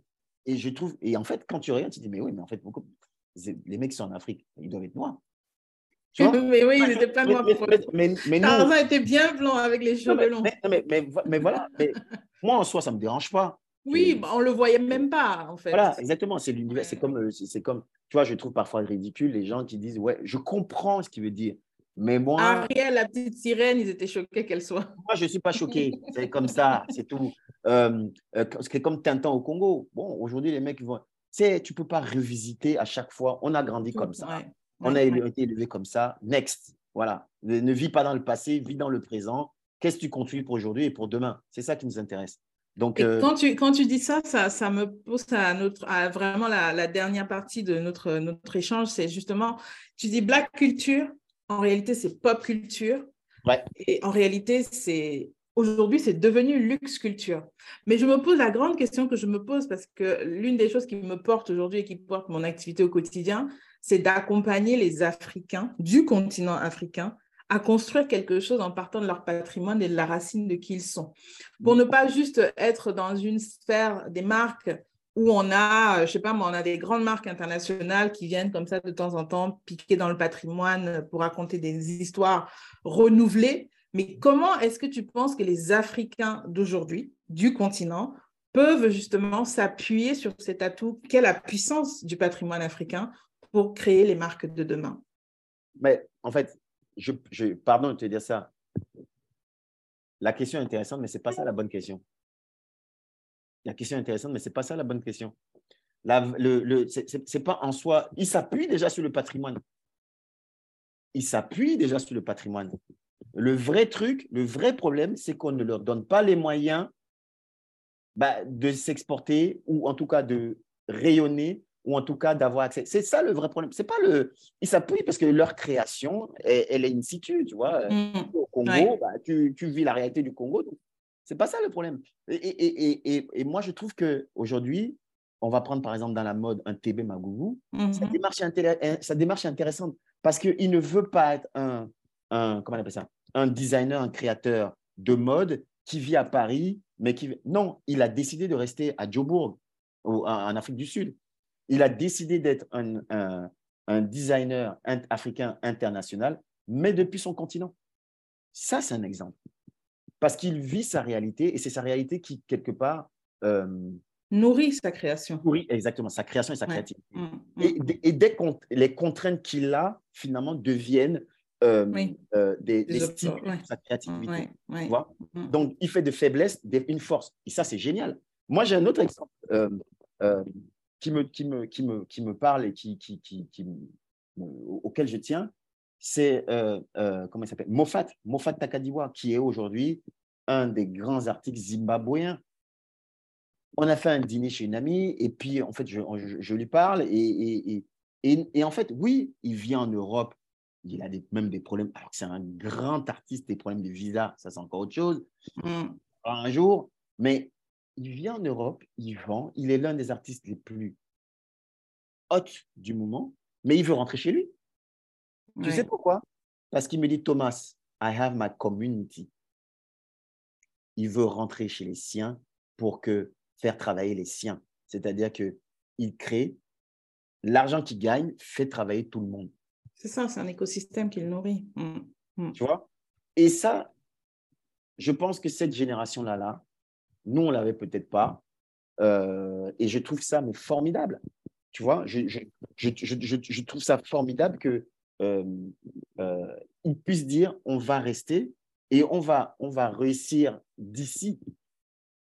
Et je trouve, et en fait, quand tu regardes, tu te dis, mais oui, mais en fait, les mecs qui sont en Afrique, ils doivent être noirs. mais oui, ils n'étaient pas noirs. Mais, mais, Tarzan était bien blanc avec les cheveux longs. Mais, mais, mais, voilà, moi en soi, ça ne me dérange pas. Oui, bah, on le voyait même pas, en fait. Voilà, exactement. C'est l'univers. C'est comme, euh, c'est comme, tu vois, je trouve parfois ridicule les gens qui disent, ouais, je comprends ce qu'il veut dire. Mais moi. Ariel, la petite sirène, ils étaient choqués qu'elle soit. Moi, je ne suis pas choqué. C'est comme ça, c'est tout. Euh, euh, c'est comme Tintin au Congo. Bon, aujourd'hui, les mecs, vont. Tu sais, tu ne peux pas revisiter à chaque fois. On a grandi comme ça. On a été élevé comme ça. Next. Voilà. Ne, vis pas dans le passé, vis dans le présent. Qu'est-ce que tu construis pour aujourd'hui et pour demain? C'est ça qui nous intéresse. Donc, euh... quand, tu, quand tu dis ça, ça, ça me pose à, notre, à vraiment la, la, dernière partie de notre, notre échange. C'est justement, tu dis black culture, en réalité, c'est pop culture. Ouais. Et en réalité, c'est aujourd'hui, c'est devenu luxe culture. Mais je me pose la grande question que je me pose parce que l'une des choses qui me porte aujourd'hui et qui porte mon activité au quotidien, c'est d'accompagner les Africains du continent africain à construire quelque chose en partant de leur patrimoine et de la racine de qui ils sont. Pour ne pas juste être dans une sphère des marques où on a, je sais pas moi, on a des grandes marques internationales qui viennent comme ça de temps en temps piquer dans le patrimoine pour raconter des histoires renouvelées. Mais comment est-ce que tu penses que les Africains d'aujourd'hui, du continent, peuvent justement s'appuyer sur cet atout Quelle est la puissance du patrimoine africain pour créer les marques de demain? Mais en fait, je, pardon de te dire ça. La question est intéressante, mais ce n'est pas ça la bonne question. La question est intéressante, mais ce n'est pas ça la bonne question. La, le, c'est pas en soi. Il s'appuie déjà sur le patrimoine. Il s'appuie déjà sur le patrimoine. Le vrai truc, le vrai problème, c'est qu'on ne leur donne pas les moyens bah, de s'exporter ou en tout cas de rayonner ou en tout cas d'avoir accès. C'est ça le vrai problème. C'est pas le. Ils s'appuient parce que leur création, elle, elle est in situ, tu vois. Mmh. Au Congo, ouais. bah, tu, tu, vis la réalité du Congo. C'est pas ça le problème. Et, et, et, et, moi, je trouve qu'aujourd'hui, on va prendre par exemple dans la mode un TB Magougou. Mmh. Sa, démarche est sa démarche est intéressante parce qu'il ne veut pas être un, un, comment on appelle ça, un designer, un créateur de mode qui vit à Paris, mais qui. Non, il a décidé de rester à Joburg, en Afrique du Sud il a décidé d'être un, un, un, designer africain international, mais depuis son continent. Ça, c'est un exemple. Parce qu'il vit sa réalité et c'est sa réalité qui, quelque part, euh, nourrit sa création. Oui, exactement, sa création et sa ouais. créativité. Mmh, mmh. Et, et dès qu'on les contraintes qu'il a, finalement, deviennent euh, oui. euh, des, des, des stimules ouais. sa créativité. Ouais. Tu vois mmh. Donc, il fait de faiblesse une force. Et ça, c'est génial. Moi, j'ai un autre exemple. Euh, qui me, qui me, qui me, qui me parle et qui, qui, qui, qui auquel je tiens, c'est comment il s'appelle? Moffat, Moffat Takadiwa, qui est aujourd'hui un des grands artistes zimbabwéens. On a fait un dîner chez une amie et puis en fait je, je, je lui parle et, et, et, et, en fait oui, il vient en Europe, il a des, même des problèmes. Alors que c'est un grand artiste, des problèmes de visa, ça c'est encore autre chose. Mm. Un jour, mais il vient en Europe, il vend, il est l'un des artistes les plus hot du moment, mais il veut rentrer chez lui. Tu sais pourquoi? Parce qu'il me dit, Thomas, I have my community. Il veut rentrer chez les siens pour que faire travailler les siens. C'est-à-dire qu'il crée, l'argent qu'il gagne fait travailler tout le monde. C'est ça, c'est un écosystème qu'il nourrit. Mmh. Mmh. Tu vois? Et ça, je pense que cette génération-là, là, nous, on l'avait peut-être pas. Euh, et je trouve ça mais formidable. Tu vois, je, je, je, je trouve ça formidable que euh, euh, puissent dire on va rester et on va, on va réussir d'ici.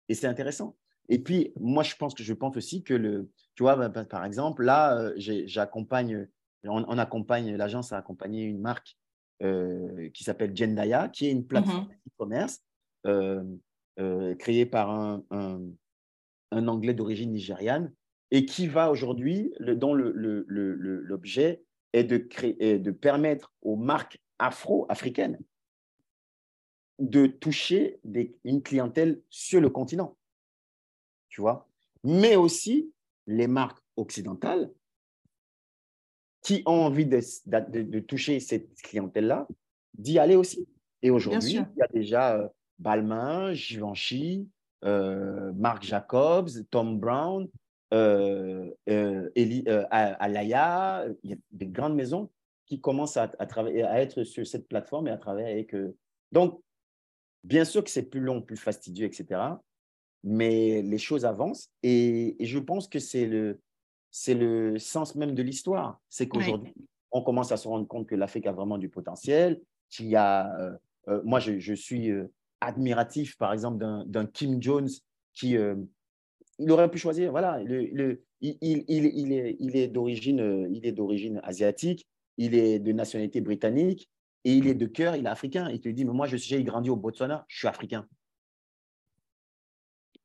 Et c'est intéressant. Et puis, moi, je pense que je pense aussi que le, tu vois, bah, par exemple, là, j'accompagne, on, on, accompagne, l'agence a accompagné une marque euh, qui s'appelle Jendaya, qui est une plateforme mm -hmm. e-commerce euh, euh, créé par un, un, un Anglais d'origine nigériane et qui va aujourd'hui, dont l'objet est, de créer, est de permettre aux marques afro-africaines de toucher des, une clientèle sur le continent, tu vois, mais aussi les marques occidentales qui ont envie de, de, de toucher cette clientèle-là, d'y aller aussi. Et aujourd'hui, il y a déjà euh, Balmain, Givenchy, euh, Marc Jacobs, Tom Brown, euh, euh, Eli, Alaya, il y a des grandes maisons qui commencent à, à, travailler, à être sur cette plateforme et à travailler avec eux. Donc, bien sûr que c'est plus long, plus fastidieux, etc. mais les choses avancent et, je pense que c'est le, c'est le sens même de l'histoire. C'est qu'aujourd'hui, on commence à se rendre compte que l'Afrique a vraiment du potentiel, qu'il y a, euh, euh, moi je, suis euh, admiratif par exemple d'un Kim Jones qui, il aurait pu choisir, voilà, le, il, il, il, est, il est d'origine, il est d'origine asiatique, il est de nationalité britannique et il est de cœur, il est africain. Il te dit, mais moi j'ai grandi au Botswana, je suis africain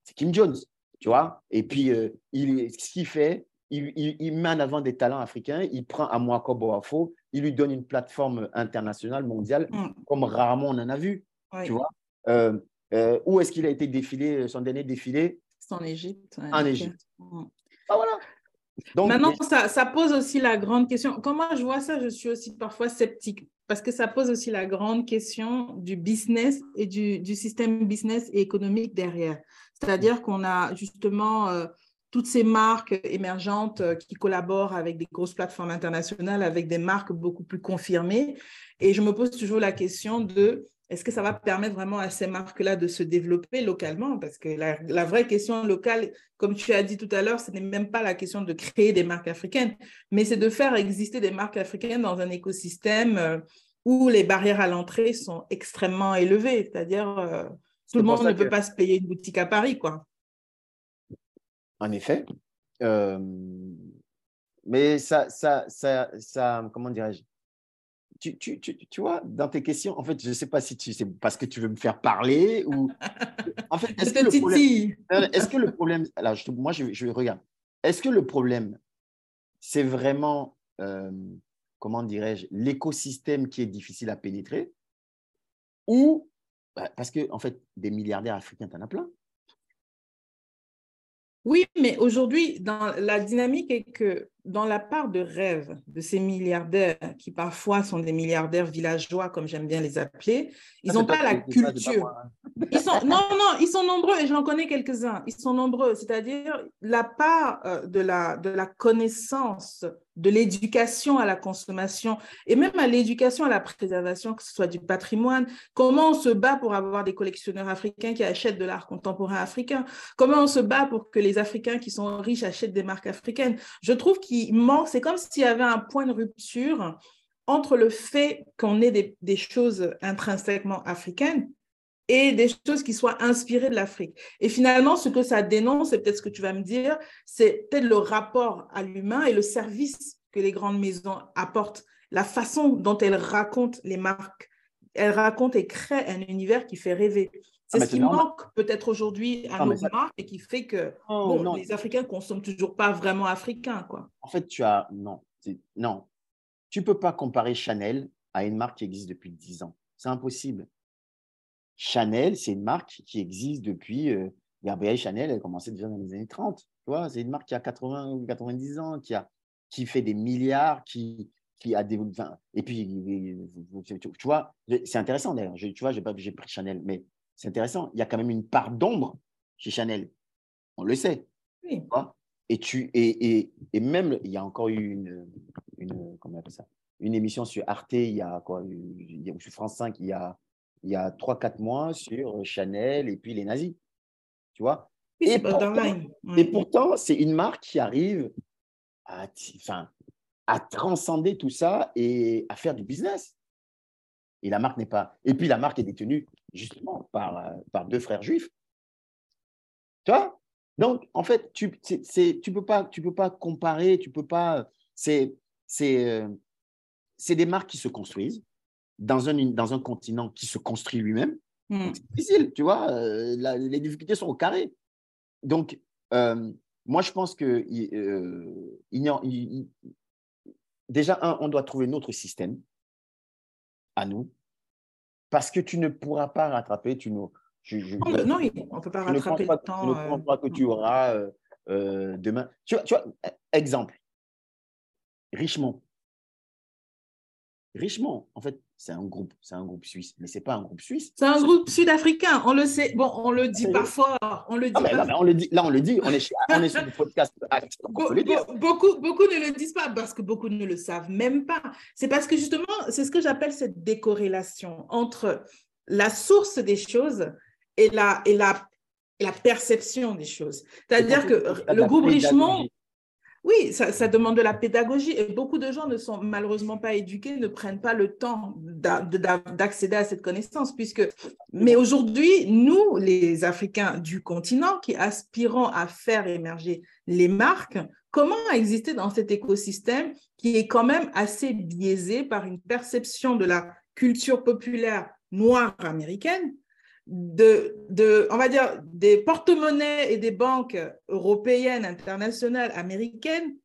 c'est Kim Jones, tu vois. Et puis, il, ce qu'il fait, il, il, met en avant des talents africains, il prend Amwako Boafo, il lui donne une plateforme internationale, mondiale, mm. comme rarement on en a vu, tu vois. Euh, euh, où est-ce qu'il a été défilé, son dernier défilé? C'est en Égypte. en Égypte. Mm. Ah, voilà. Donc, Maintenant, ça, ça, pose aussi la grande question. Comment je vois ça, je suis aussi parfois sceptique parce que ça pose aussi la grande question du business et du, du système business et économique derrière. C'est-à-dire qu'on a justement euh, toutes ces marques émergentes euh, qui collaborent avec des grosses plateformes internationales, avec des marques beaucoup plus confirmées. Et je me pose toujours la question de est-ce que ça va permettre vraiment à ces marques-là de se développer localement? Parce que la, la, vraie question locale, comme tu as dit tout à l'heure, ce n'est même pas la question de créer des marques africaines, mais c'est de faire exister des marques africaines dans un écosystème euh, où les barrières à l'entrée sont extrêmement élevées. C'est-à-dire, tout le monde ne peut pas se payer une boutique à Paris, quoi. En effet. Euh, mais ça, ça, ça, ça comment dirais-je? Tu, tu, tu, tu, vois, dans tes questions, en fait, je ne sais pas si tu c'est parce que tu veux me faire parler ou. En fait, est-ce que, le problème, euh, est-ce que le problème. Alors, moi, je, je regarde. Est-ce que le problème, c'est vraiment, euh, comment dirais-je, l'écosystème qui est difficile à pénétrer ou bah, parce que, en fait, des milliardaires africains, tu en as plein. Oui, mais aujourd'hui, dans la dynamique est que dans la part de rêve de ces milliardaires, qui parfois sont des milliardaires villageois, comme j'aime bien les appeler, ils n'ont pas, la culture. Hein. ils sont, non, non, ils sont nombreux et j'en connais quelques-uns. Ils sont nombreux, c'est-à-dire la part euh, de la, de la connaissance de l'éducation à la consommation et même à l'éducation à la préservation, que ce soit du patrimoine. Comment on se bat pour avoir des collectionneurs africains qui achètent de l'art contemporain africain? Comment on se bat pour que les Africains qui sont riches achètent des marques africaines? Je trouve qu'il manque, c'est comme s'il y avait un point de rupture entre le fait qu'on ait des, des choses intrinsèquement africaines et des choses qui soient inspirées de l'Afrique. Et finalement, ce que ça dénonce, c'est peut-être ce que tu vas me dire, c'est peut-être le rapport à l'humain et le service que les grandes maisons apportent, la façon dont elles racontent les marques. Elles racontent et créent un univers qui fait rêver. C'est ah, ce qui manque peut-être aujourd'hui à nos marques et qui fait que oh, les Africains consomment toujours pas vraiment africain. Quoi. En fait, tu as... Non, non. Tu peux pas comparer Chanel à une marque qui existe depuis 10 ans. C'est impossible. Chanel, c'est une marque qui existe depuis. Euh, Gabrielle Chanel, elle a commencé déjà dans les années 30. Tu vois, c'est une marque qui a 80 ou 90 ans, qui, a, qui fait des milliards, qui, qui a des. et puis, tu, vois, c'est intéressant d'ailleurs. Tu vois, j'ai pris Chanel, mais c'est intéressant. Il y a quand même une part d'ombre chez Chanel. On le sait. Oui. et, tu, et, et, et, même, il y a encore eu une, une, comment ça une émission sur Arte, il y a quoi, sur France 5, il y a il y a 3-4 mois sur Chanel et puis les nazis. Tu vois? Et, pourtant, c'est une marque qui arrive à, enfin, à transcender tout ça et à faire du business. Et la marque n'est pas. Et puis la marque est détenue justement par, euh, par deux frères juifs. Tu vois? Donc, en fait, tu ne tu peux, pas, tu peux pas comparer, tu peux pas. C'est euh, des marques qui se construisent dans un, dans un continent qui se construit lui-même, hmm. c'est difficile, tu vois. Euh, les difficultés sont au carré. Donc, euh, moi, je pense que euh, il, déjà, un, on doit trouver notre système à nous, parce que tu ne pourras pas rattraper, tu nous, non, on ne peut pas rattraper le temps. Ne pense pas que tu auras demain. Tu tu vois, exemple, Richemont. Richemont, en fait, c'est un groupe, c'est un groupe suisse, mais c'est pas un groupe suisse. C'est un groupe sud-africain, on le sait. Bon, on le dit parfois, on le dit. Ah, là, on le dit, là, on le dit, on est, on est sur le podcast. beaucoup, beaucoup ne le disent pas parce que beaucoup ne le savent même pas. C'est parce que justement, c'est ce que j'appelle cette décorrélation entre la source des choses et la, et la la perception des choses. C'est-à-dire que le groupe Richemont, oui, ça, demande de la pédagogie et beaucoup de gens ne sont malheureusement pas éduqués, ne prennent pas le temps d'accéder à cette connaissance. Mais aujourd'hui, nous, les Africains du continent, qui aspirons à faire émerger les marques, comment exister dans cet écosystème qui est quand même assez biaisé par une perception de la culture populaire noire américaine de, de, on va dire, des porte-monnaies et des banques européennes, internationales, américaines,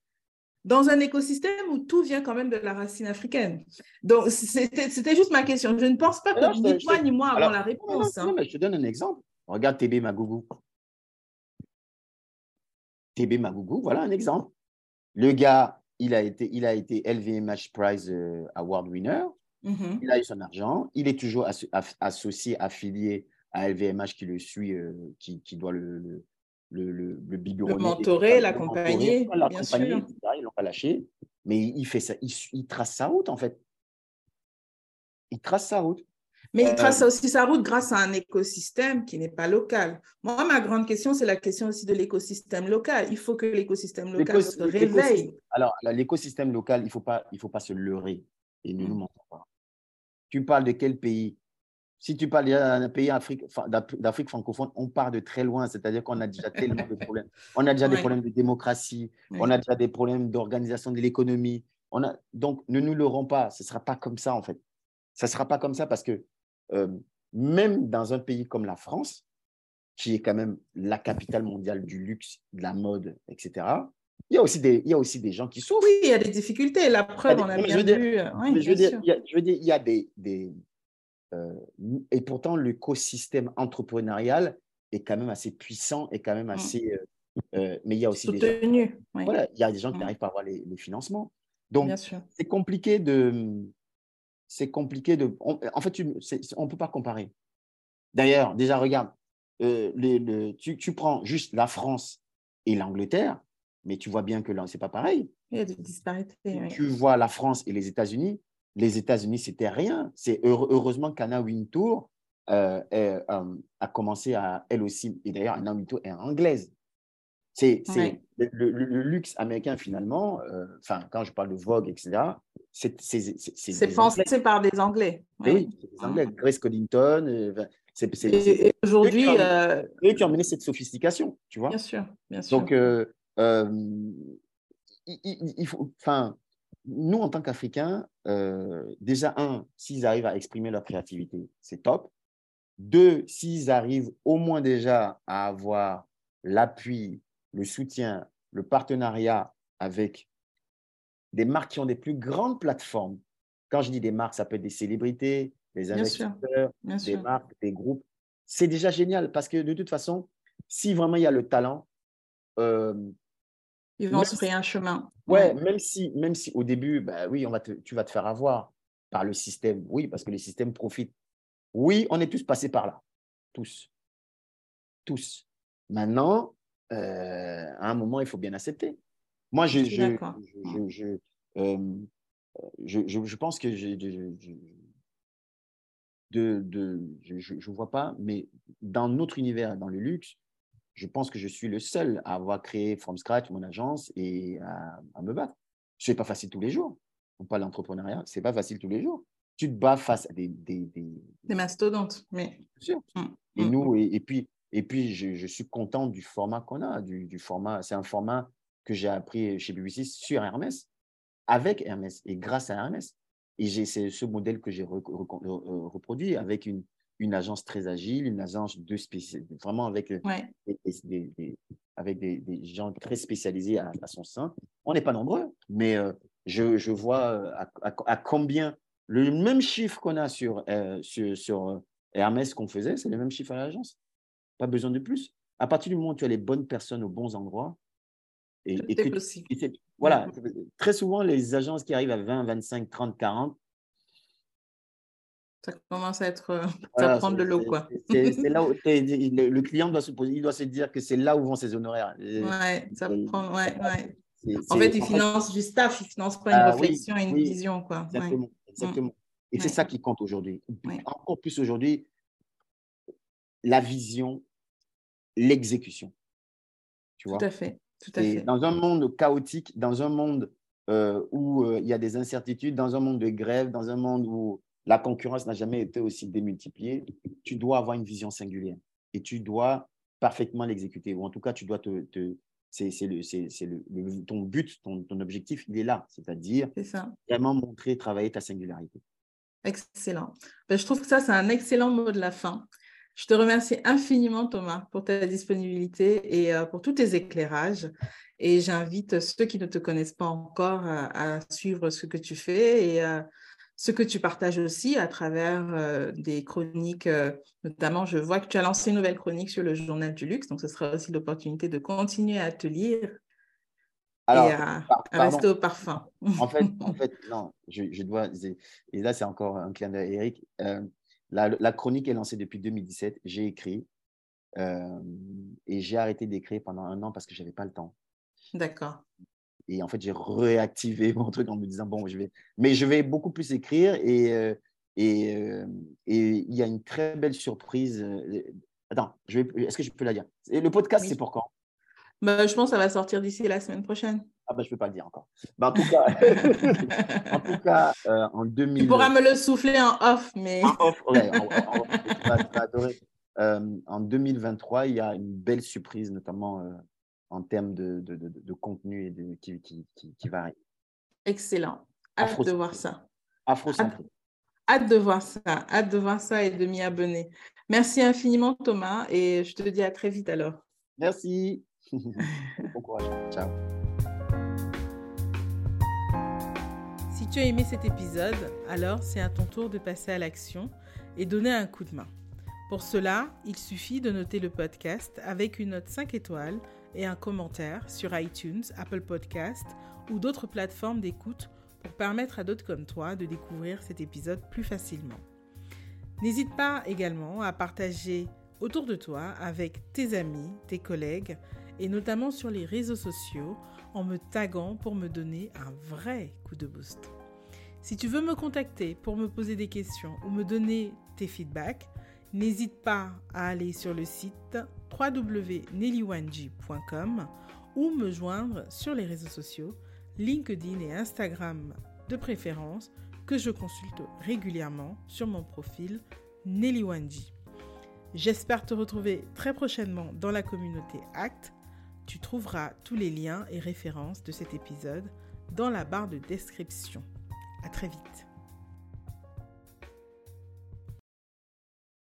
dans un écosystème où tout vient quand même de la racine africaine. Donc, c'était juste ma question. Je ne pense pas que ni toi ni moi avons la réponse. Non, hein. mais je te donne un exemple. Regarde TB Magougou. TB Magougou, voilà un exemple. Le gars, il a été, il a été LVMH Prize euh, Award winner. Mhm. Il a eu son argent. Il est toujours associé, affilié à LVMH qui le suit, euh, qui, qui, doit le, le, le, le, le mentorer, l'accompagner. Bien sûr. Ils l'ont pas lâché. Mais il fait ça, il, trace sa route en fait. Il trace sa route. Mais il trace euh, aussi sa route grâce à un écosystème qui n'est pas local. Moi, ma grande question, c'est la question aussi de l'écosystème local. Il faut que l'écosystème local se réveille. Alors, l'écosystème local, il ne faut, pas, il faut pas se leurrer et ne nous mm. mentons pas. Tu parles de quel pays? Si tu parles d'un pays d'Afrique francophone, on part de très loin, c'est-à-dire qu'on a déjà tellement de problèmes. On a déjà des problèmes de démocratie, on a déjà des problèmes d'organisation de l'économie. Donc, ne nous leurrons pas, ce ne sera pas comme ça en fait. Ça ne sera pas comme ça parce que euh, même dans un pays comme la France, qui est quand même la capitale mondiale du luxe, de la mode, etc., il y a aussi des, il y a aussi des gens qui souffrent. Oui, il y a des difficultés. La preuve, on a bien vu. je, veux dire, je veux dire, il y a des. des euh, et pourtant, l'écosystème entrepreneurial est quand même assez puissant et quand même mm. assez. Euh, mais il y a aussi Soutenu, des gens. Voilà, il y a des gens qui mm. n'arrivent pas à avoir les, les financements. Donc, c'est compliqué de. C'est compliqué de. en fait, on ne peut pas comparer. D'ailleurs, déjà, regarde, les, tu, tu prends juste la France et l'Angleterre mais tu vois bien que là, ce n'est pas pareil. Il y a des disparités. Tu vois la France et les États-Unis. Les États-Unis, c'était rien. C'est heureusement qu'Anna Wintour euh, euh, a commencé à, elle aussi, et d'ailleurs, Anna Wintour est anglaise. C'est le, luxe américain, finalement, euh, enfin, quand je parle de Vogue, etc., c'est pensé par des Anglais. Oui, c'est des Anglais. Grace Coddington. c'est aujourd'hui. Eux qui ont mené cette sophistication, tu vois. Bien sûr, bien sûr. Donc, euh, il, faut, enfin, nous, en tant qu'Africains, euh, déjà, un, s'ils arrivent à exprimer leur créativité, c'est top. Deux, s'ils arrivent au moins déjà à avoir l'appui, le soutien, le partenariat avec des marques qui ont des plus grandes plateformes. Quand je dis des marques, ça peut être des célébrités, des investisseurs, des marques, des groupes. C'est déjà génial parce que de toute façon, si vraiment il y a le talent, euh, ils vont se créer un chemin. Ouais, même si, même si au début, bah oui, on va tu vas te faire avoir par le système. Oui, parce que les systèmes profitent. Oui, on est tous passés par là. Tous. Tous. Maintenant, euh, à un moment, il faut bien accepter. Moi, je, je, je, euh, je, je, pense que je de, de, je ne vois pas, mais dans notre univers, dans le luxe, je pense que je suis le seul à avoir créé from scratch mon agence et à, me battre. Ce n'est pas facile tous les jours. On parle d'entrepreneuriat, ce n'est pas facile tous les jours. Tu te bats face à des... Des, des... mastodontes, mais... Sûr. Mmh, et mmh, nous, et, puis, et puis je, suis content du format qu'on a, du, du format. C'est un format que j'ai appris chez BBC sur Hermès, avec Hermès et grâce à Hermès. Et c'est ce modèle que j'ai reproduit avec une, une agence très agile, une agence de vraiment avec, euh, des, avec des, gens très spécialisés à, son sein. On n'est pas nombreux, mais euh, je, je, vois euh, à, combien le même chiffre qu'on a sur, sur, sur, Hermès qu'on faisait, c'est le même chiffre à l'agence. Pas besoin de plus. À partir du moment où tu as les bonnes personnes aux bons endroits, et, et que, voilà, très souvent, les agences qui arrivent à 20, 25, 30, 40, ça commence à être, euh, ça prendre de l'eau, quoi. C'est là où le, client doit se poser, il doit se dire que c'est là où vont ses honoraires. Ouais, ça prend, ouais, ouais. En fait, il finance du staff, il finance pas une ah réflexion et une vision, quoi. Exactement, exactement. Et c'est ça qui compte aujourd'hui. Encore plus aujourd'hui, la vision, l'exécution. Tu vois? Tout à fait. Tout à fait. Dans un monde chaotique, dans un monde euh, où euh, il y a des incertitudes, dans un monde de grève, dans un monde où la concurrence n'a jamais été aussi démultipliée, tu dois avoir une vision singulière et tu dois parfaitement l'exécuter. Ou en tout cas, tu dois te. te c'est le, le, ton but, ton, ton, objectif, il est là. C'est-à-dire vraiment montrer, travailler ta singularité. Excellent. Ben, je trouve que ça, c'est un excellent mot de la fin. Je te remercie infiniment, Thomas, pour ta disponibilité et euh, pour tous tes éclairages. Et j'invite ceux qui ne te connaissent pas encore à, suivre ce que tu fais et euh, ce que tu partages aussi à travers euh, des chroniques. notamment, je vois que tu as lancé une nouvelle chronique sur le journal du luxe, donc ce sera aussi l'opportunité de continuer à te lire alors, et à, rester au parfum. En fait, en fait non, je, dois. Et là, c'est encore un clin d'œil, Eric. La, chronique est lancée depuis 2017. J'ai écrit euh, et j'ai arrêté d'écrire pendant un an parce que je n'avais pas le temps. D'accord. Et en fait, j'ai réactivé mon truc en me disant bon, je vais, mais je vais beaucoup plus écrire et euh, et euh, et il y a une très belle surprise. Attends, est-ce que je peux la dire? Le podcast, c'est pour quand? Bah, Je pense que ça va sortir d'ici la semaine prochaine. Ah ben, je ne peux pas le dire encore. Bah, en tout cas, en, tout cas euh, en 2000... Tu pourras me le souffler en off, mais... En off, ouais, en 2023, il y a une belle surprise, notamment euh, en termes de, de, de, contenu et de, qui, qui, qui, va arriver. Excellent. Hâte de voir ça. Afro-centré. Hâte de voir ça, hâte de voir ça et de m'y abonner. Merci infiniment Thomas et je te dis à très vite alors. Merci. bon courage. Ciao. Si tu as aimé cet épisode, alors c'est à ton tour de passer à l'action et donner un coup de main. Pour cela, il suffit de noter le podcast avec une note 5 étoiles et un commentaire sur iTunes, Apple Podcast ou d'autres plateformes d'écoute pour permettre à d'autres comme toi de découvrir cet épisode plus facilement. N'hésite pas également à partager autour de toi avec tes amis, tes collègues et notamment sur les réseaux sociaux en me taguant pour me donner un vrai coup de boost. Si tu veux me contacter pour me poser des questions ou me donner tes feedbacks, n'hésite pas à aller sur le site www.nellywanji.com ou me joindre sur les réseaux sociaux, LinkedIn et Instagram de préférence, que je consulte régulièrement sur mon profil Nelly J'espère te retrouver très prochainement dans la communauté ACT tu trouveras tous les liens et références de cet épisode dans la barre de description. À très vite.